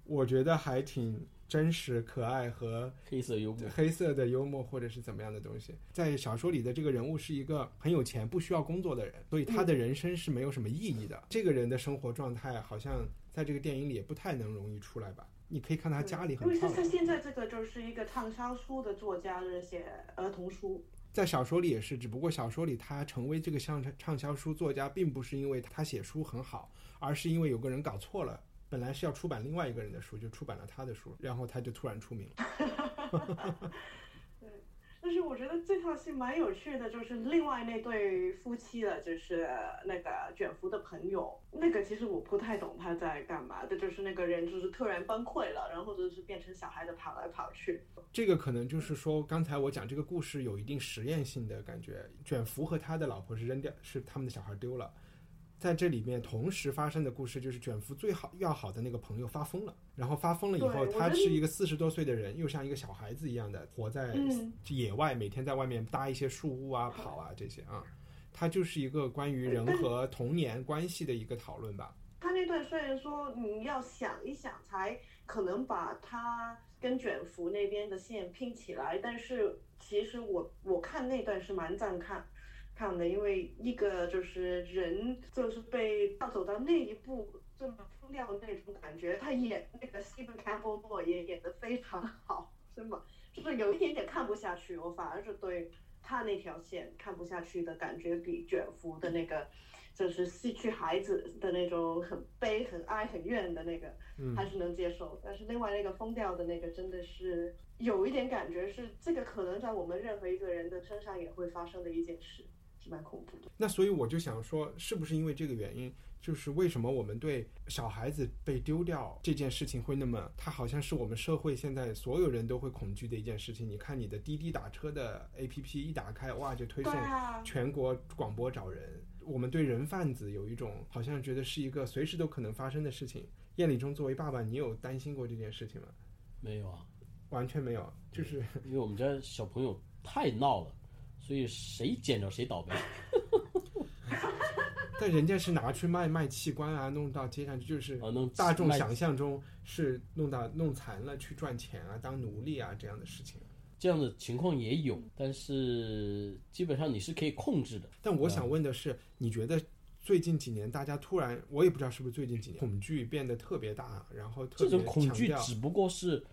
我觉得还挺真实、可爱和黑色幽默，黑色的幽默，或者是怎么样的东西。在小说里的这个人物是一个很有钱、不需要工作的人，所以他的人生是没有什么意义的。这个人的生活状态好像在这个电影里也不太能容易出来吧？你可以看他家里很因为他现在这个就是一个畅销书的作家，就是写儿童书。在小说里也是，只不过小说里他成为这个畅畅销书作家，并不是因为他写书很好，而是因为有个人搞错了。本来是要出版另外一个人的书，就出版了他的书，然后他就突然出名了。但是我觉得这套戏蛮有趣的，就是另外那对夫妻的，就是那个卷福的朋友，那个其实我不太懂他在干嘛的，就是那个人就是突然崩溃了，然后就是变成小孩子跑来跑去。这个可能就是说，刚才我讲这个故事有一定实验性的感觉。卷福和他的老婆是扔掉，是他们的小孩丢了。在这里面同时发生的故事就是卷福最好要好的那个朋友发疯了，然后发疯了以后，他是一个四十多岁的人，又像一个小孩子一样的活在嗯野外，每天在外面搭一些树屋啊、跑啊这些啊。它就是一个关于人和童年关系的一个讨论吧。他那段虽然说你要想一想才可能把他跟卷福那边的线拼起来，但是其实我我看那段是蛮赞看看的，因为一个就是人就是被要走到那一步这么疯掉的那种感觉，他演那个 Stephen Campbell 也演得非常好，是吗？就是有一点点看不下去，我反而是对他那条线看不下去的感觉比卷福的那个。就是失去孩子的那种很悲、很哀、很怨的那个，嗯还是能接受。但是另外那个疯掉的那个，真的是有一点感觉是这个可能在我们任何一个人的身上也会发生的一件事，是蛮恐怖的。那所以我就想说，是不是因为这个原因，就是为什么我们对小孩子被丢掉这件事情会那么，它好像是我们社会现在所有人都会恐惧的一件事情。你看你的滴滴打车的 APP 一打开，哇，就推送全国广播找人。我们对人贩子有一种好像觉得是一个随时都可能发生的事情。燕礼中作为爸爸，你有担心过这件事情吗？没有啊，完全没有，就是因为我们家小朋友太闹了，所以谁捡着谁倒霉。但人家是拿去卖卖器官啊，弄到街上去，就是大众想象中是弄到弄残了去赚钱啊，当奴隶啊这样的事情。这样的情况也有，但是基本上你是可以控制的。但我想问的是，你觉得最近几年大家突然，我也不知道是不是最近几年恐惧变得特别大，然后特别这种恐惧只不过是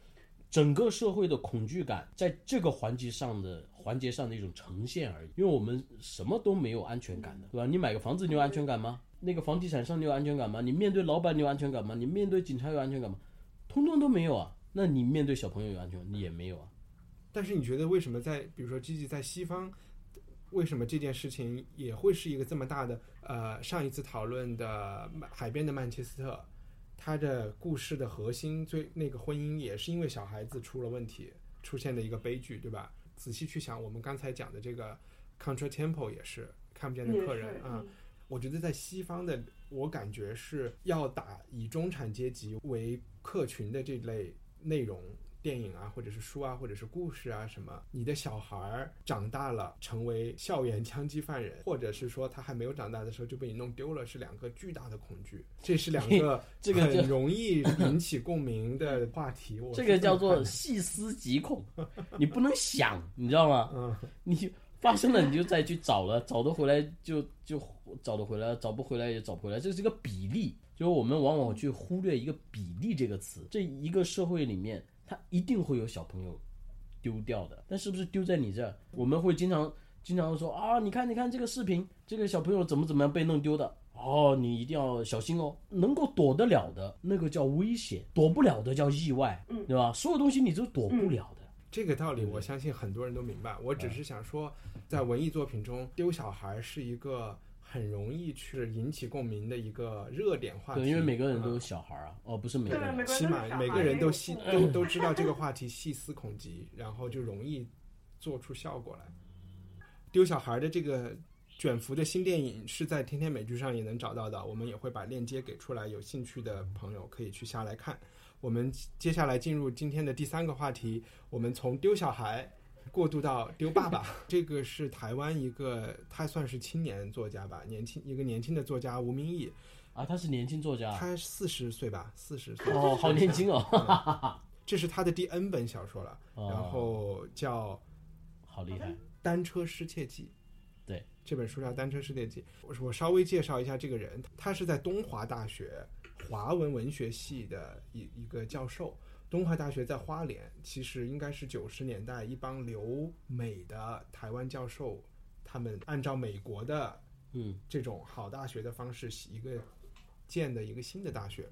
整个社会的恐惧感在这个环节上的环节上的一种呈现而已。因为我们什么都没有安全感的，对吧？你买个房子你有安全感吗？那个房地产商你有安全感吗？你面对老板你有安全感吗？你面对警察有安全感吗？通通都没有啊。那你面对小朋友有安全感，你也没有啊。但是你觉得为什么在比如说 Gigi 在西方，为什么这件事情也会是一个这么大的？呃，上一次讨论的海边的曼彻斯特，它的故事的核心最那个婚姻也是因为小孩子出了问题，出现的一个悲剧，对吧？仔细去想，我们刚才讲的这个 Contra Temple 也是看不见的客人啊。嗯我觉得在西方的，我感觉是要打以中产阶级为客群的这类内容。电影啊，或者是书啊，或者是故事啊，什么？你的小孩儿长大了，成为校园枪击犯人，或者是说他还没有长大的时候就被你弄丢了，是两个巨大的恐惧。这是两个这个很容易引起共鸣的话题。这个叫做细思极恐，你不能想，你知道吗？嗯，你发生了你就再去找了，找得回来就就找得回来，找不回来也找不回来，这是一个比例。就是我们往往去忽略一个比例这个词，这一个社会里面，它一定会有小朋友丢掉的，但是不是丢在你这儿？我们会经常经常说啊，你看你看这个视频，这个小朋友怎么怎么样被弄丢的。哦，你一定要小心哦！能够躲得了的那个叫危险，躲不了的叫意外，嗯对吧？所有东西你都躲不了的。这个道理我相信很多人都明白。我只是想说，在文艺作品中，丢小孩是一个很容易去引起共鸣的一个热点话题。对，因为每个人都有嗯小孩啊，哦，不是每个人起都有小孩码每个人都细嗯都都知道这个话题细思恐极，然后就容易做出效果来。丢小孩的这个卷福的新电影是在天天美剧上也能找到的，我们也会把链接给出来，有兴趣的朋友可以去下来看。我们接下来进入今天的第三个话题，我们从丢小孩过渡到丢爸爸，这个是台湾一个，他算是青年作家吧，年轻一个年轻的作家吴明义，啊，他是年轻作家，他四十岁吧，四十岁，哦，好年轻哦，这是他的第 N 本小说了，哦。然后叫好厉害，《单车失窃记》。对，这本书叫《单车失窃记》。我我稍微介绍一下这个人，他是在东华大学华文文学系的一一个教授。东华大学在花莲，其实应该是九十年代一帮留美的台湾教授，他们按照美国的嗯这种好大学的方式，一个建的一个新的大学，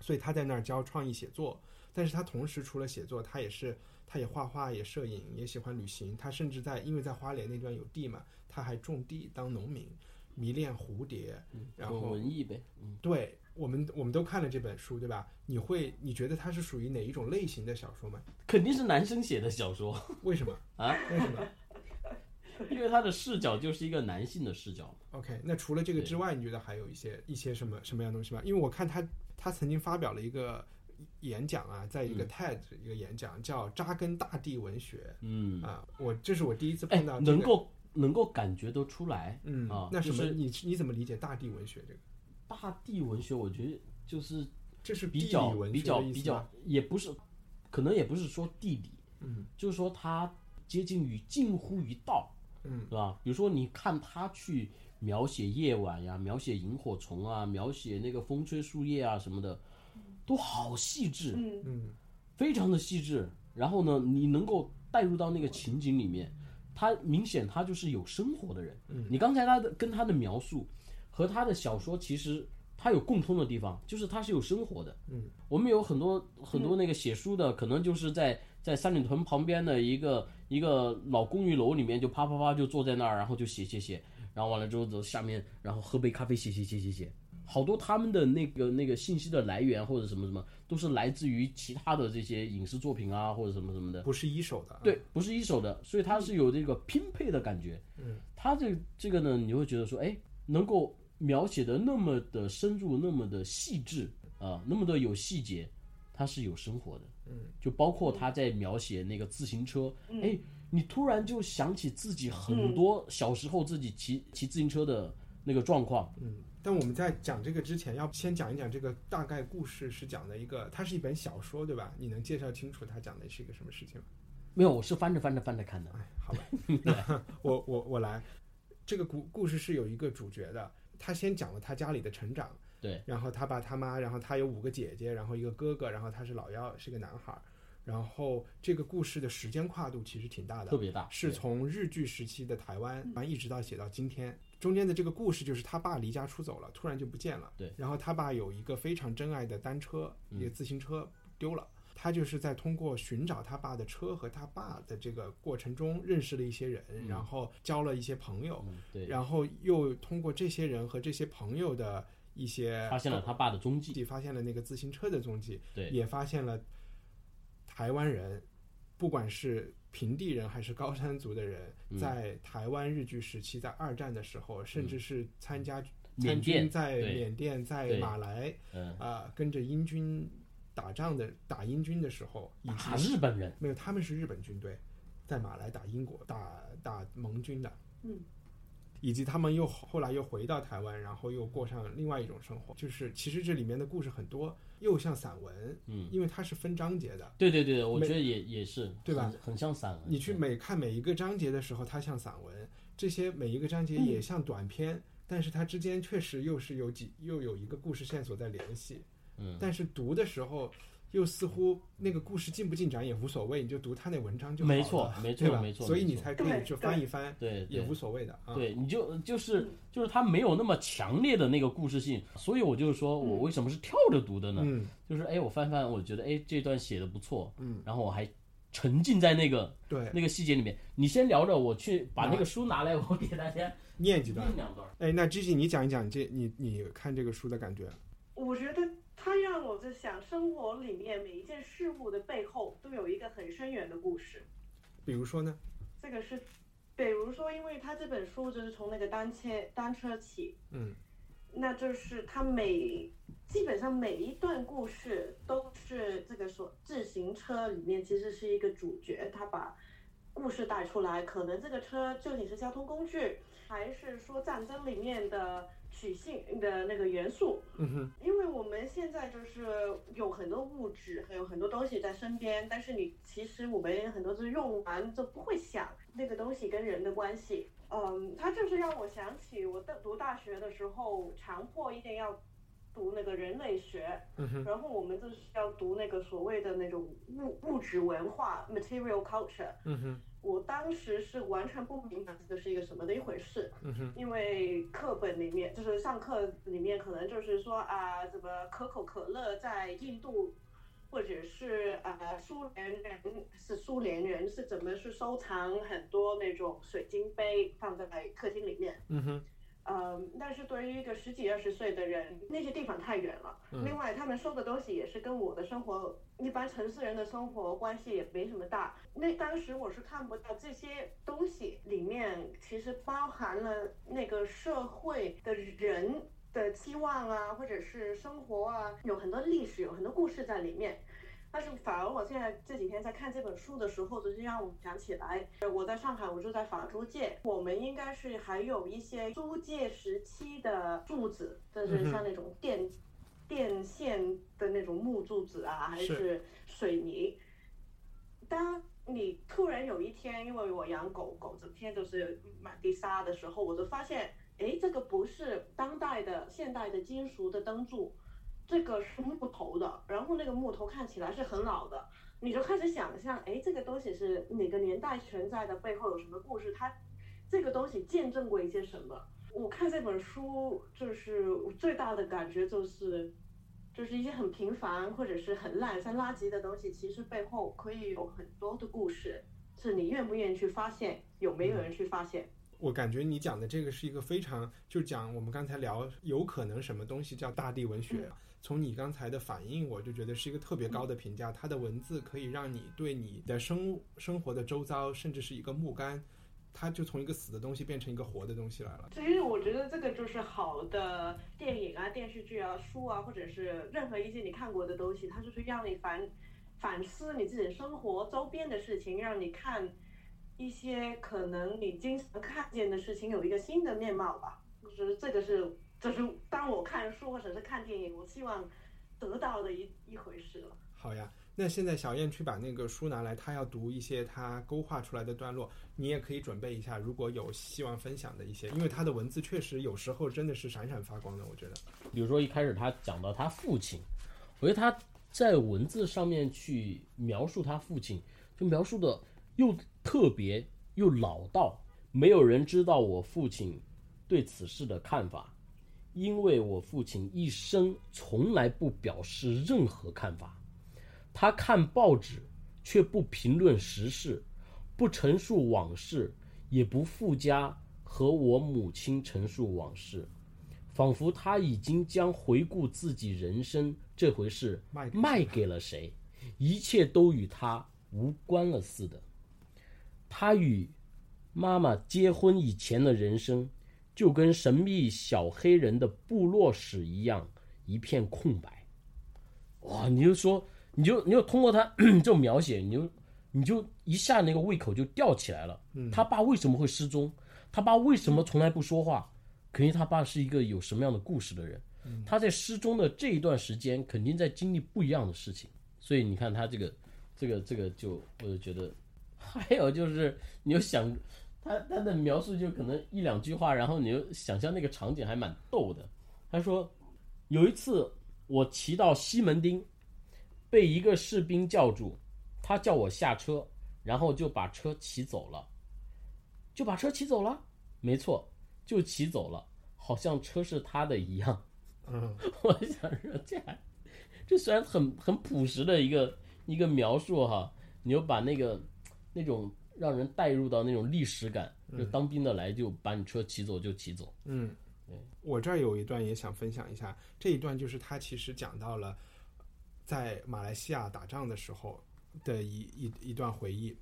所以他在那儿教创意写作。但是他同时除了写作，他也是他也画画，也摄影，也喜欢旅行。他甚至在因为在花莲那段有地嘛，他还种地当农民，迷恋蝴蝶，然后文艺呗，嗯，对我们我们都看了这本书，对吧？你会你觉得它是属于哪一种类型的小说吗？肯定是男生写的小说为什么？啊，为什么 因为他的视角就是一个男性的视角。？OK，那除了这个之外，你觉得还有一些一些什么什么样东西吗？因为我看他他曾经发表了一个演讲啊，在一个 TED 一个演讲叫《扎根大地文学》嗯，啊，我这是我第一次哎碰到、，这个能够能够感觉得出来，嗯啊，那什么？就是你你怎么理解大地文学这个？大地文学，我觉得就是这是比较文学比较比较，也不是，可能也不是说地理，嗯，就是说它接近于近乎于道，嗯，是吧？比如说你看他去描写夜晚呀，描写萤火虫啊，描写那个风吹树叶啊什么的，都好细致，嗯嗯非常的细致。然后呢，你能够带入到那个情景里面，他明显他就是有生活的人。嗯，你刚才他的跟他的描述和他的小说其实他有共通的地方，就是他是有生活的。嗯，我们有很多很多那个写书的，可能就是在在三里屯旁边的一个一个老公寓楼里面，就啪啪啪就坐在那儿，然后就写写写，然后完了之后走下面，然后喝杯咖啡写写写写写。好多他们的那个那个信息的来源或者什么什么，都是来自于其他的这些影视作品啊，或者什么什么的。不是一手的、啊。对，不是一手的，所以它是有这个拼配的感觉。嗯，它这这个呢，你会觉得说，哎，能够描写的那么的深入，那么的细致啊、那么的有细节，它是有生活的。嗯，就包括他在描写那个自行车，哎，你突然就想起自己很多小时候自己骑骑自行车的那个状况。嗯，但我们在讲这个之前，要先讲一讲这个大概故事是讲的一个，它是一本小说，对吧？你能介绍清楚它讲的是一个什么事情吗？没有，我是翻着翻着翻着看的。哎，好吧，那我我我来。这个故故事是有一个主角的，他先讲了他家里的成长，对，然后他爸他妈，然后他有五个姐姐，然后一个哥哥，然后他是老幺，是个男孩儿。然后这个故事的时间跨度其实挺大的，特别大是从日剧时期的台湾，完一直到写到今天。中间的这个故事就是他爸离家出走了，突然就不见了。对然后他爸有一个非常珍爱的单车，一个自行车丢了。他就是在通过寻找他爸的车和他爸的这个过程中，认识了一些人，然后交了一些朋友，嗯，对，然后又通过这些人和这些朋友的一些发现了他爸的踪迹。发现了那个自行车的踪迹，对。也发现了台湾人，不管是平地人还是高山族的人，嗯在台湾日据时期，在二战的时候，甚至是参加参军在缅甸、在马来嗯，啊、跟着英军打仗的打英军的时候，以打及日本人。没有，他们是日本军队，在马来打英国、打打盟军的，嗯，以及他们又后来又回到台湾，然后又过上另外一种生活。就是其实这里面的故事很多，又像散文，嗯，因为它是分章节的。对对对，我觉得也也是，对吧很？像散文。你去每看每一个章节的时候，它像散文；这些每一个章节也像短篇，但是它之间确实又是有几又有一个故事线索在联系。嗯，但是读的时候。又似乎那个故事进不进展也无所谓，你就读他那文章就好了，没错没错对吧没错所以你才可以对去翻一翻，对对也无所谓的啊。对，你就就是就是他没有那么强烈的那个故事性，所以我就是说我为什么是跳着读的呢？嗯，就是哎，我翻翻，我觉得哎这段写的不错，嗯，然后我还沉浸在那个对，那个细节里面。你先聊着，我去把那个书拿来，我给大家念几段念。两段。哎，那 Gigi，你讲一讲这你你看这个书的感觉。我觉得它让我在想，生活里面每一件事物的背后都有一个很深远的故事。比如说呢？这个是，比如说，因为他这本书就是从那个单车单车起，嗯那就是他每基本上每一段故事都是这个所自行车里面其实是一个主角，他把故事带出来，可能这个车究竟是交通工具，还是说战争里面的取性的那个元素？嗯哼，因为我们现在就是有很多物质，还有很多东西在身边，但是你其实我们很多都用完就不会想那个东西跟人的关系。嗯，它就是让我想起我大读大学的时候，强迫一定要读那个人类学，然后我们就是要读那个所谓的那种物物质文化 （material culture）。嗯哼，我当时是完全不明白这是一个什么的一回事，因为课本里面就是上课里面可能就是说啊，怎么可口可乐在印度，或者是啊苏联人是苏联人是怎么去收藏很多那种水晶杯放在客厅里面，嗯哼，嗯，但是对于一个十几二十岁的人，那些地方太远了。嗯另外，他们说的东西也是跟我的生活，一般城市人的生活关系也没什么大。那当时我是看不到这些东西里面其实包含了那个社会的人的期望啊，或者是生活啊，有很多历史，有很多故事在里面。但是反而我现在这几天在看这本书的时候，就是让我想起来，呃我在上海，我住在法租界，我们应该是还有一些租界时期的柱子，就是像那种电、电线的那种木柱子啊，还是是水泥。当你突然有一天，因为我养狗狗，整天都是满地撒的时候，我就发现，哎，这个不是当代的现代的金属的灯柱，这个是木头的，然后那个木头看起来是很老的，你就开始想象，哎，这个东西是哪个年代存在的，背后有什么故事？它这个东西见证过一些什么？我看这本书，就是最大的感觉就是，就是一些很平凡或者是很烂、像垃圾的东西，其实背后可以有很多的故事，是你愿不愿意去发现，有没有人去发现？我感觉你讲的这个是一个非常，就讲我们刚才聊有可能什么东西叫大地文学。从你刚才的反应，我就觉得是一个特别高的评价。它的文字可以让你对你的生生活的周遭，甚至是一个木杆，它就从一个死的东西变成一个活的东西来了。其实我觉得这个就是好的电影啊、电视剧啊、书啊，或者是任何一些你看过的东西，它就是让你反反思你自己生活周边的事情，让你看一些可能你经常看见的事情有一个新的面貌吧。就是这个是，就是当我看书或者是看电影，我希望得到的一一回事了。好呀，那现在小燕去把那个书拿来，她要读一些她勾画出来的段落，你也可以准备一下，如果有希望分享的一些，因为她的文字确实有时候真的是闪闪发光的，我觉得。比如说一开始他讲到他父亲，我觉得他在文字上面去描述他父亲，就描述的又特别又老道。没有人知道我父亲对此事的看法，因为我父亲一生从来不表示任何看法。他看报纸，却不评论时事，不陈述往事，也不附加和我母亲陈述往事。仿佛他已经将回顾自己人生这回事卖给卖给了谁，一切都与他无关了似的。他与妈妈结婚以前的人生，就跟神秘小黑人的部落史一样，一片空白。哇！你就说，你就你就通过他 这种描写，你就你就一下那个胃口就吊起来了。他爸为什么会失踪？他爸为什么从来不说话？肯定他爸是一个有什么样的故事的人。他在失踪的这一段时间，肯定在经历不一样的事情。所以你看他这个，这个，这个就我就觉得，还有就是，你就想他他的描述就可能一两句话，然后你就想象那个场景还蛮逗的。他说有一次我骑到西门町，被一个士兵叫住，他叫我下车，然后就把车骑走了，就把车骑走了。没错，就骑走了，好像车是他的一样。嗯，我想说这还，这虽然很很朴实的一个一个描述哈，你又把那个那种让人带入到那种历史感，就当兵的来就把你车骑走就骑走。嗯，我这儿有一段也想分享一下，这一段就是他其实讲到了在马来西亚打仗的时候的一一一段回忆。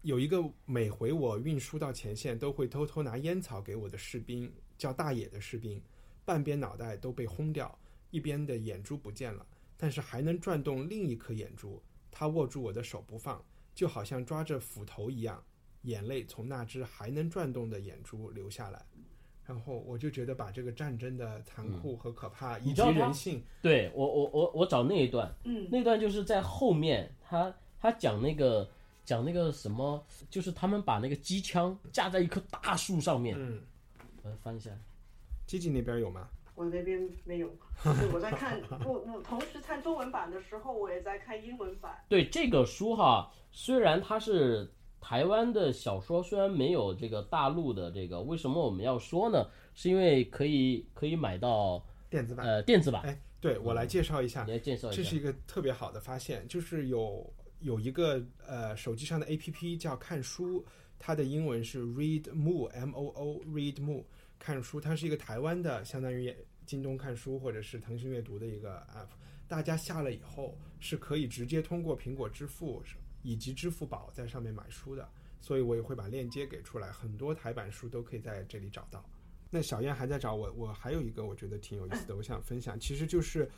有一个每回我运输到前线都会偷偷拿烟草给我的士兵，叫大野的士兵，半边脑袋都被轰掉，一边的眼珠不见了，但是还能转动另一颗眼珠。他握住我的手不放，就好像抓着斧头一样，眼泪从那只还能转动的眼珠流下来。然后我就觉得把这个战争的残酷和可怕，以及人性，对我我我我找那一段，嗯，那段就是在后面，他他讲那个讲那个什么，就是他们把那个机枪架在一棵大树上面，嗯，我翻一下，基基那边有吗？我那边没有，就是我在看，我我同时看中文版的时候，我也在看英文版。对这个书哈，虽然它是台湾的小说，虽然没有这个大陆的这个，为什么我们要说呢？是因为可以可以买到电子版。呃电子版，哎，对我来介绍一下你，来介绍一下这是。一个特别好的发现，就是有有一个呃手机上的 A P P 叫看书，它的英文是 Read Moo M O O Read Moo 看书，它是一个台湾的，相当于京东看书或者是腾讯阅读的一个 app。大家下了以后是可以直接通过苹果支付以及支付宝在上面买书的，所以我也会把链接给出来，很多台版书都可以在这里找到。那小燕还在找我，我还有一个我觉得挺有意思的，我想分享，其实就是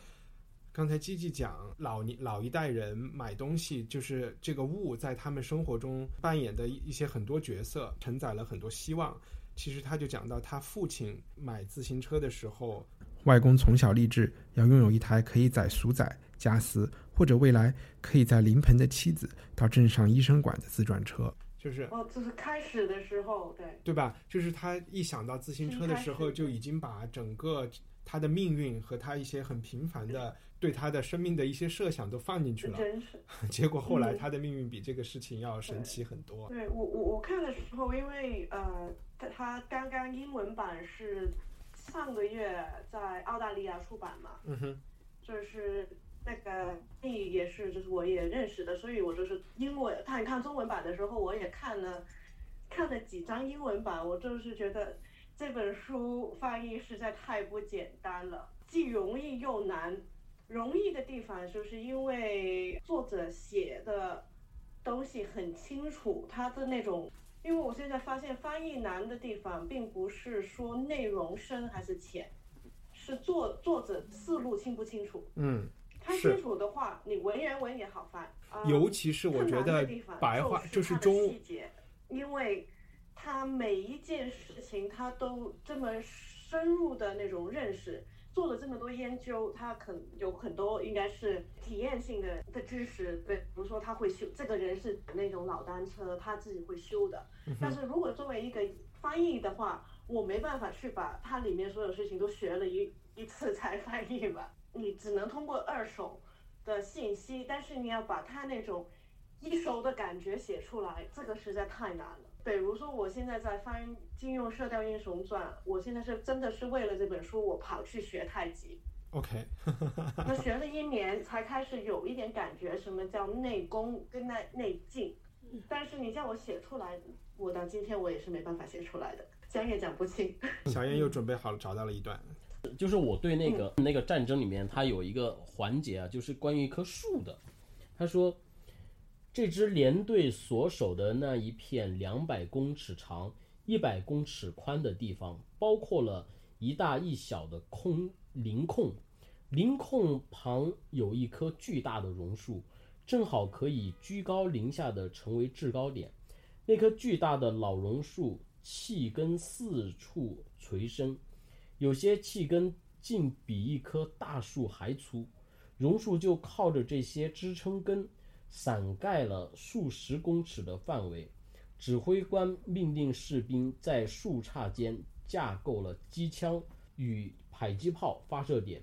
刚才积极讲老年老一代人买东西，就是这个物在他们生活中扮演的一些很多角色，承载了很多希望。其实他就讲到他父亲买自行车的时候，外公从小立志要拥有一台可以载鼠仔、家私，或者未来可以载临盆的妻子到镇上医生馆的自转车，就是哦，就是开始的时候，对，对吧？就是他一想到自行车的时候，就已经把整个他的命运和他一些很平凡的对他的生命的一些设想都放进去了。真是。结果后来嗯他的命运比这个事情要神奇很多。对我我我看的时候，因为呃，它它刚刚英文版是上个月在澳大利亚出版嘛，嗯哼，就是那个你也是，就是我也认识的，所以我就是英文看看中文版的时候，我也看了看了几张英文版，我就是觉得这本书翻译实在太不简单了，既容易又难。容易的地方就是因为作者写的东西很清楚，他的那种。因为我现在发现翻译难的地方，并不是说内容深还是浅，是作作者思路清不清楚。嗯，他是清楚的话，你文言文也好翻。啊尤其是我觉得白话就是中细节，因为他每一件事情他都这么深入的那种认识，做了这么多研究，他可有很多应该是体验性的的知识，对，比如说他会修，这个人是那种老单车，他自己会修的。但是如果作为一个翻译的话，我没办法去把它里面所有事情都学了一一次才翻译吧，你只能通过二手的信息，但是你要把它那种一手的感觉写出来，这个实在太难了。比如说，我现在在翻金庸《射雕英雄传》，我现在是真的是为了这本书，我跑去学太极，OK，那学了一年才开始有一点感觉，什么叫内功跟内内劲。但是你叫我写出来，我到今天我也是没办法写出来的，讲也讲不清。小燕又准备好了，找到了一段。就是我对那个、那个战争里面，它有一个环节啊，就是关于一棵树的。他说，这支连队所守的那一片两百公尺长、一百公尺宽的地方，包括了一大一小的空林空。林空旁有一棵巨大的榕树，正好可以居高临下的成为制高点。那棵巨大的老榕树气根四处垂伸，有些气根竟比一棵大树还粗，榕树就靠着这些支撑根，伞盖了数十公尺的范围。指挥官命令士兵在树杈间架构了机枪与迫击炮发射点，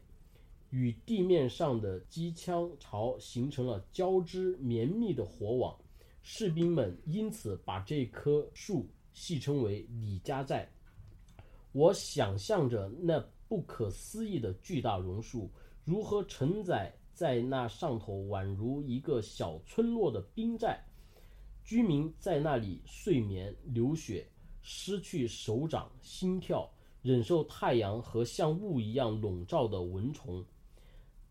与地面上的机枪巢形成了交织绵密的火网。士兵们因此把这棵树戏称为“李家寨”。我想象着那不可思议的巨大榕树如何承载在那上头，宛如一个小村落的兵寨。居民在那里睡眠、流血，失去手掌、心跳，忍受太阳和像雾一样笼罩的蚊虫。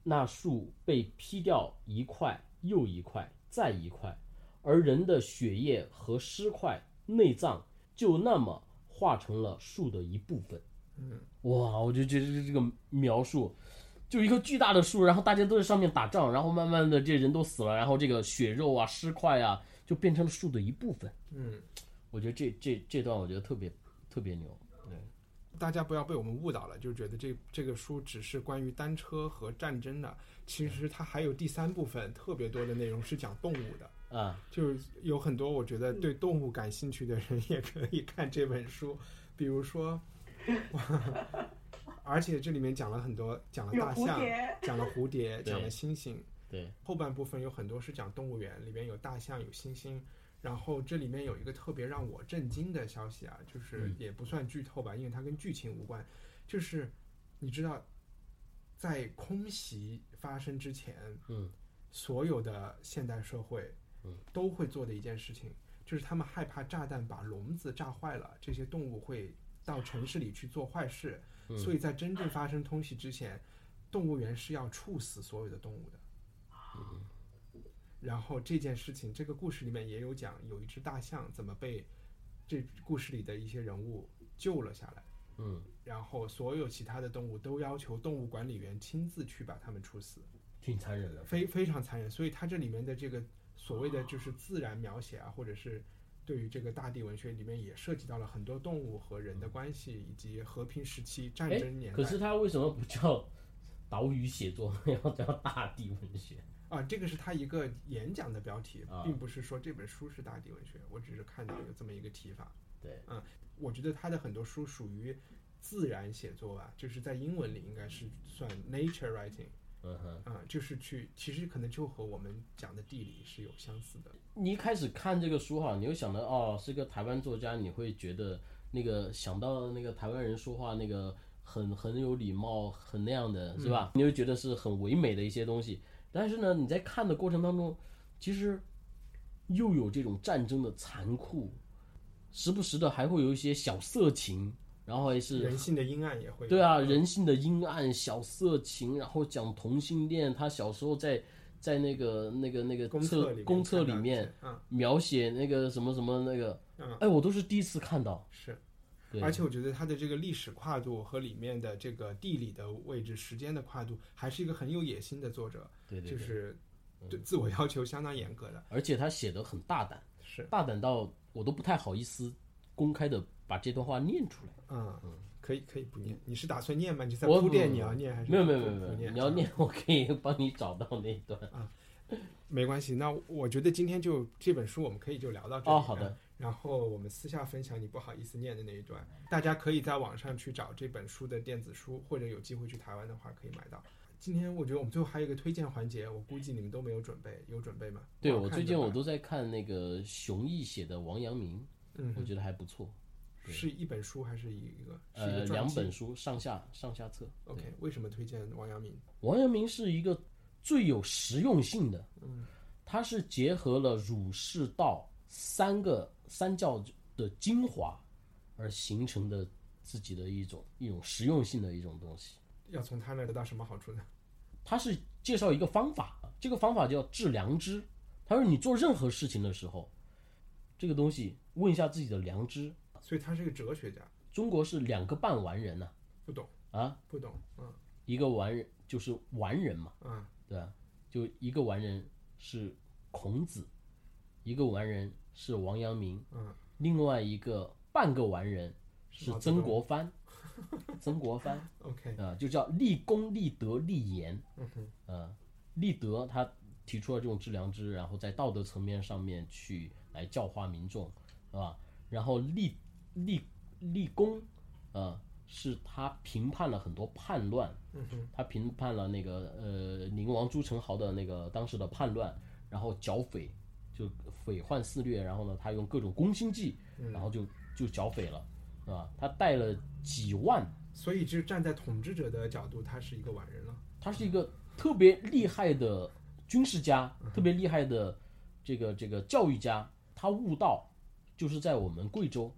那树被劈掉一块又一块，再一块，而人的血液和尸块、内脏就那么化成了树的一部分。嗯，哇，我就觉得这个描述，就一棵巨大的树，然后大家都在上面打仗，然后慢慢的这人都死了，然后这个血肉啊、尸块啊，就变成了树的一部分。嗯，我觉得这这这段我觉得特别特别牛。对，大家不要被我们误导了，就是觉得这这个书只是关于单车和战争的，其实它还有第三部分特别多的内容是讲动物的。啊，就是有很多我觉得对动物感兴趣的人也可以看这本书，比如说，而且这里面讲了很多，讲了大象，讲了蝴蝶，讲了猩猩，对，后半部分有很多是讲动物园，里面有大象，有猩猩。然后这里面有一个特别让我震惊的消息啊，就是嗯也不算剧透吧，因为它跟剧情无关。就是你知道，在空袭发生之前，嗯，所有的现代社会，嗯，都会做的一件事情，就是他们害怕炸弹把笼子炸坏了，这些动物会到城市里去做坏事，嗯所以在真正发生通气之前，动物园是要处死所有的动物的。然后这件事情，这个故事里面也有讲，有一只大象怎么被这故事里的一些人物救了下来，嗯，然后所有其他的动物都要求动物管理员亲自去把它们处死，挺残忍的。非非常残忍。所以它这里面的这个所谓的就是自然描写啊，或者是对于这个大地文学里面也涉及到了很多动物和人的关系，以及和平时期战哎争年，代。可是它为什么不叫岛屿写作，要叫大地文学？啊，这个是他一个演讲的标题啊，并不是说这本书是大地文学，我只是看到有这么一个提法。对，我觉得他的很多书属于自然写作吧，就是在英文里应该是算 nature writing 嗯哼。啊、就是去其实可能就和我们讲的地理是有相似的。你一开始看这个书哈，你又想到哦，是个台湾作家，你会觉得那个想到那个台湾人说话那个很很有礼貌，很那样的是吧？你会觉得是很唯美的一些东西。但是呢，你在看的过程当中，其实又有这种战争的残酷，时不时的还会有一些小色情，然后还是人性的阴暗也会对啊，人性的阴暗、小色情，然后讲同性恋。他小时候在在那个那个那个公厕公厕里面嗯描写那个什么什么那个，嗯哎，我都是第一次看到。是。而且我觉得它的这个历史跨度和里面的这个地理的位置、时间的跨度，还是一个很有野心的作者，对对对，就是对自我要求相当严格的。而且他写的很大胆，是，大胆到我都不太好意思公开的把这段话念出来。嗯嗯，可以可以不念。你是打算念吗？你在铺垫你要念还是没有没有没有没有，你要念，我可以帮你找到那一段啊。没关系。那我觉得今天就这本书我们可以就聊到这里。哦好的。然后我们私下分享你不好意思念的那一段，大家可以在网上去找这本书的电子书，或者有机会去台湾的话可以买到。今天我觉得我们最后还有一个推荐环节，我估计你们都没有准备，有准备吗？对我最近我都在看那个熊毅写的王阳明，嗯我觉得还不错。是一本书还是一个呃，两本书上下上下册。？OK，为什么推荐王阳明？王阳明是一个最有实用性的，嗯，他是结合了儒释道三个三教的精华而形成的自己的一种一种实用性的一种东西。要从他那儿得到什么好处呢？他是介绍一个方法，这个方法叫致良知。他说你做任何事情的时候，这个东西问一下自己的良知。所以他是个哲学家，中国是两个半完人呢、不懂。啊，不懂，嗯。一个完人就是完人嘛，嗯。对吧？就一个完人是孔子，一个完人是王阳明，嗯，另外一个半个完人是曾国藩，曾国藩，OK，啊、就叫立功、立德、立言。嗯哼，呃，立德他提出了这种致良知，然后在道德层面上面去来教化民众，是吧？然后立立立功，啊，是他评判了很多叛乱，他评判了那个呃宁王朱宸濠的那个当时的叛乱，然后剿匪，就匪患肆虐，然后呢，他用各种攻心计，然后就就剿匪了，是吧？他带了几万所以就站在统治者的角度，他是一个完人了。他是一个特别厉害的军事家，特别厉害的这个这个教育家。他悟道，就是在我们贵州，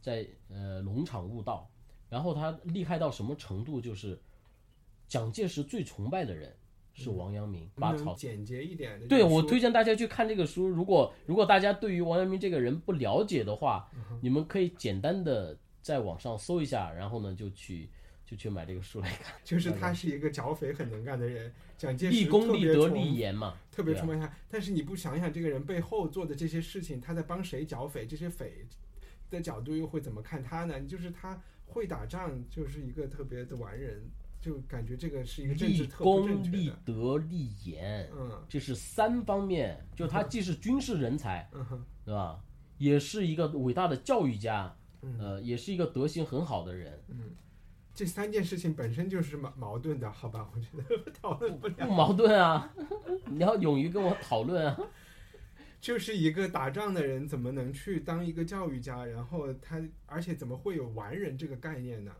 在呃农场悟道。然后他厉害到什么程度？就是蒋介石最崇拜的人是王阳明，把草简洁一点的。对我推荐大家去看这个书。如果如果大家对于王阳明这个人不了解的话，你们可以简单的在网上搜一下，然后呢就去就去买这个书来看。就是他是一个剿匪很能干的人，蒋介石立功立德立言嘛，特别崇拜他。但是你不想想这个人背后做的这些事情，他在帮谁剿匪？这些匪的角度又会怎么看他呢？就是他会打仗，就是一个特别的完人，就感觉这个是一个政治特不正功立。德立言，嗯这是三方面，就他既是军事人才，嗯哼，对吧？也是一个伟大的教育家，嗯呃，也是一个德行很好的人，嗯这三件事情本身就是矛矛盾的，好吧？我觉得 讨论不了。不矛盾啊。你要勇于跟我讨论啊。就是一个打仗的人，怎么能去当一个教育家？然后他，而且怎么会有完人这个概念呢？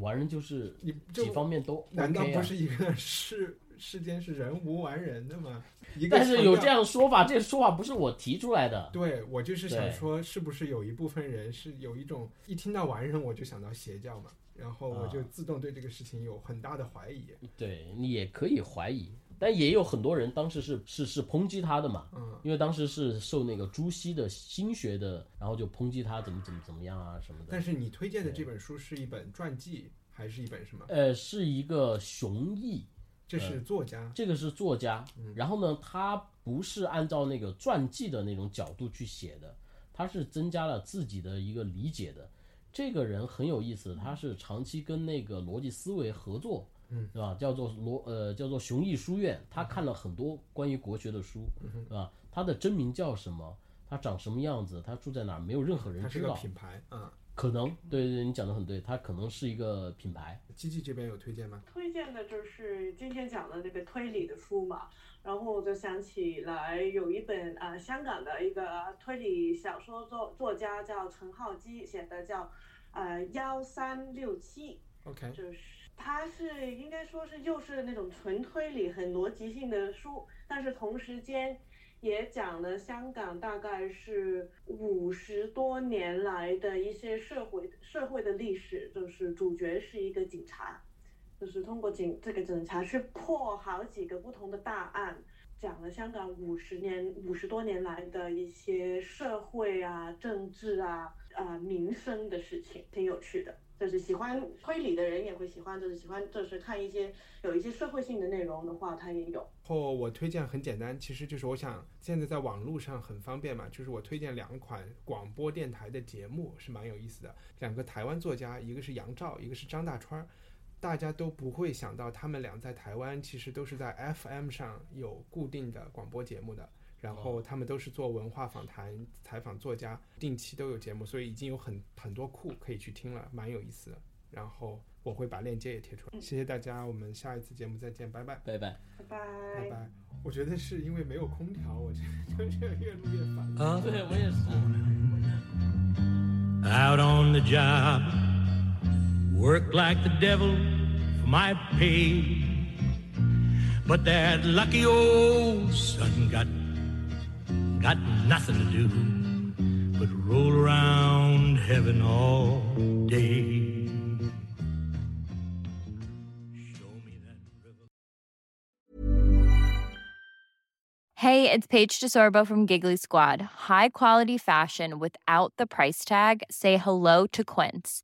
完人就是你就几方面都 OK 难道不啊。是一个 世世间是人无完人的吗？一个但是有这样说法，这个说法不是我提出来的。对我就是想说，是不是有一部分人是有一种一听到完人我就想到邪教嘛，然后我就啊自动对这个事情有很大的怀疑。对你也可以怀疑，但也有很多人当时是是是抨击他的嘛，嗯，因为当时是受那个朱熹的心学的，然后就抨击他怎么怎么怎么样啊什么的。但是你推荐的这本书是一本传记还是一本什么？呃，是一个雄毅，这是作家，这个是作家，然后呢，他不是按照那个传记的那种角度去写的，他是增加了自己的一个理解的。这个人很有意思，他是长期跟那个逻辑思维合作，嗯，对吧？叫做罗呃叫做熊毅书院，他看了很多关于国学的书，对吧？他的真名叫什么？他长什么样子？他住在哪儿？没有任何人它是个知道。品牌。嗯，可能对对对，你讲的很对，他可能是一个品牌。基基这边有推荐吗？推荐的就是今天讲的那个推理的书嘛，然后我就想起来有一本呃香港的一个推理小说作作家叫陈浩基写的叫呃幺三六七，OK，就是它是应该说是又是那种纯推理、很逻辑性的书，但是同时间也讲了香港大概是五十多年来的一些社会社会的历史，就是主角是一个警察，就是通过警这个警察去破好几个不同的大案。讲了香港五十年、五十多年来的一些社会啊、政治啊、呃民生的事情，挺有趣的。就是喜欢推理的人也会喜欢，就是喜欢就是看一些有一些社会性的内容的话，它也有。后我推荐很简单，其实就是我想现在在网络上很方便嘛，就是我推荐两款广播电台的节目是蛮有意思的，两个台湾作家，一个是杨照，一个是张大川。大家都不会想到，他们俩在台湾其实都是在 FM 上有固定的广播节目的，然后他们都是做文化访谈、采访作家，定期都有节目，所以已经有很很多库可以去听了，蛮有意思的。然后我会把链接也贴出来，谢谢大家，我们下一次节目再见，拜拜。拜拜。拜拜。拜拜。我觉得是因为没有空调，我这就是越录越烦。对我也是。out on the job. Work like the devil for my pay. But that lucky old son got, got nothing to do but roll around heaven all day. Hey, it's Paige DeSorbo from Giggly Squad. High quality fashion without the price tag. Say hello to Quince.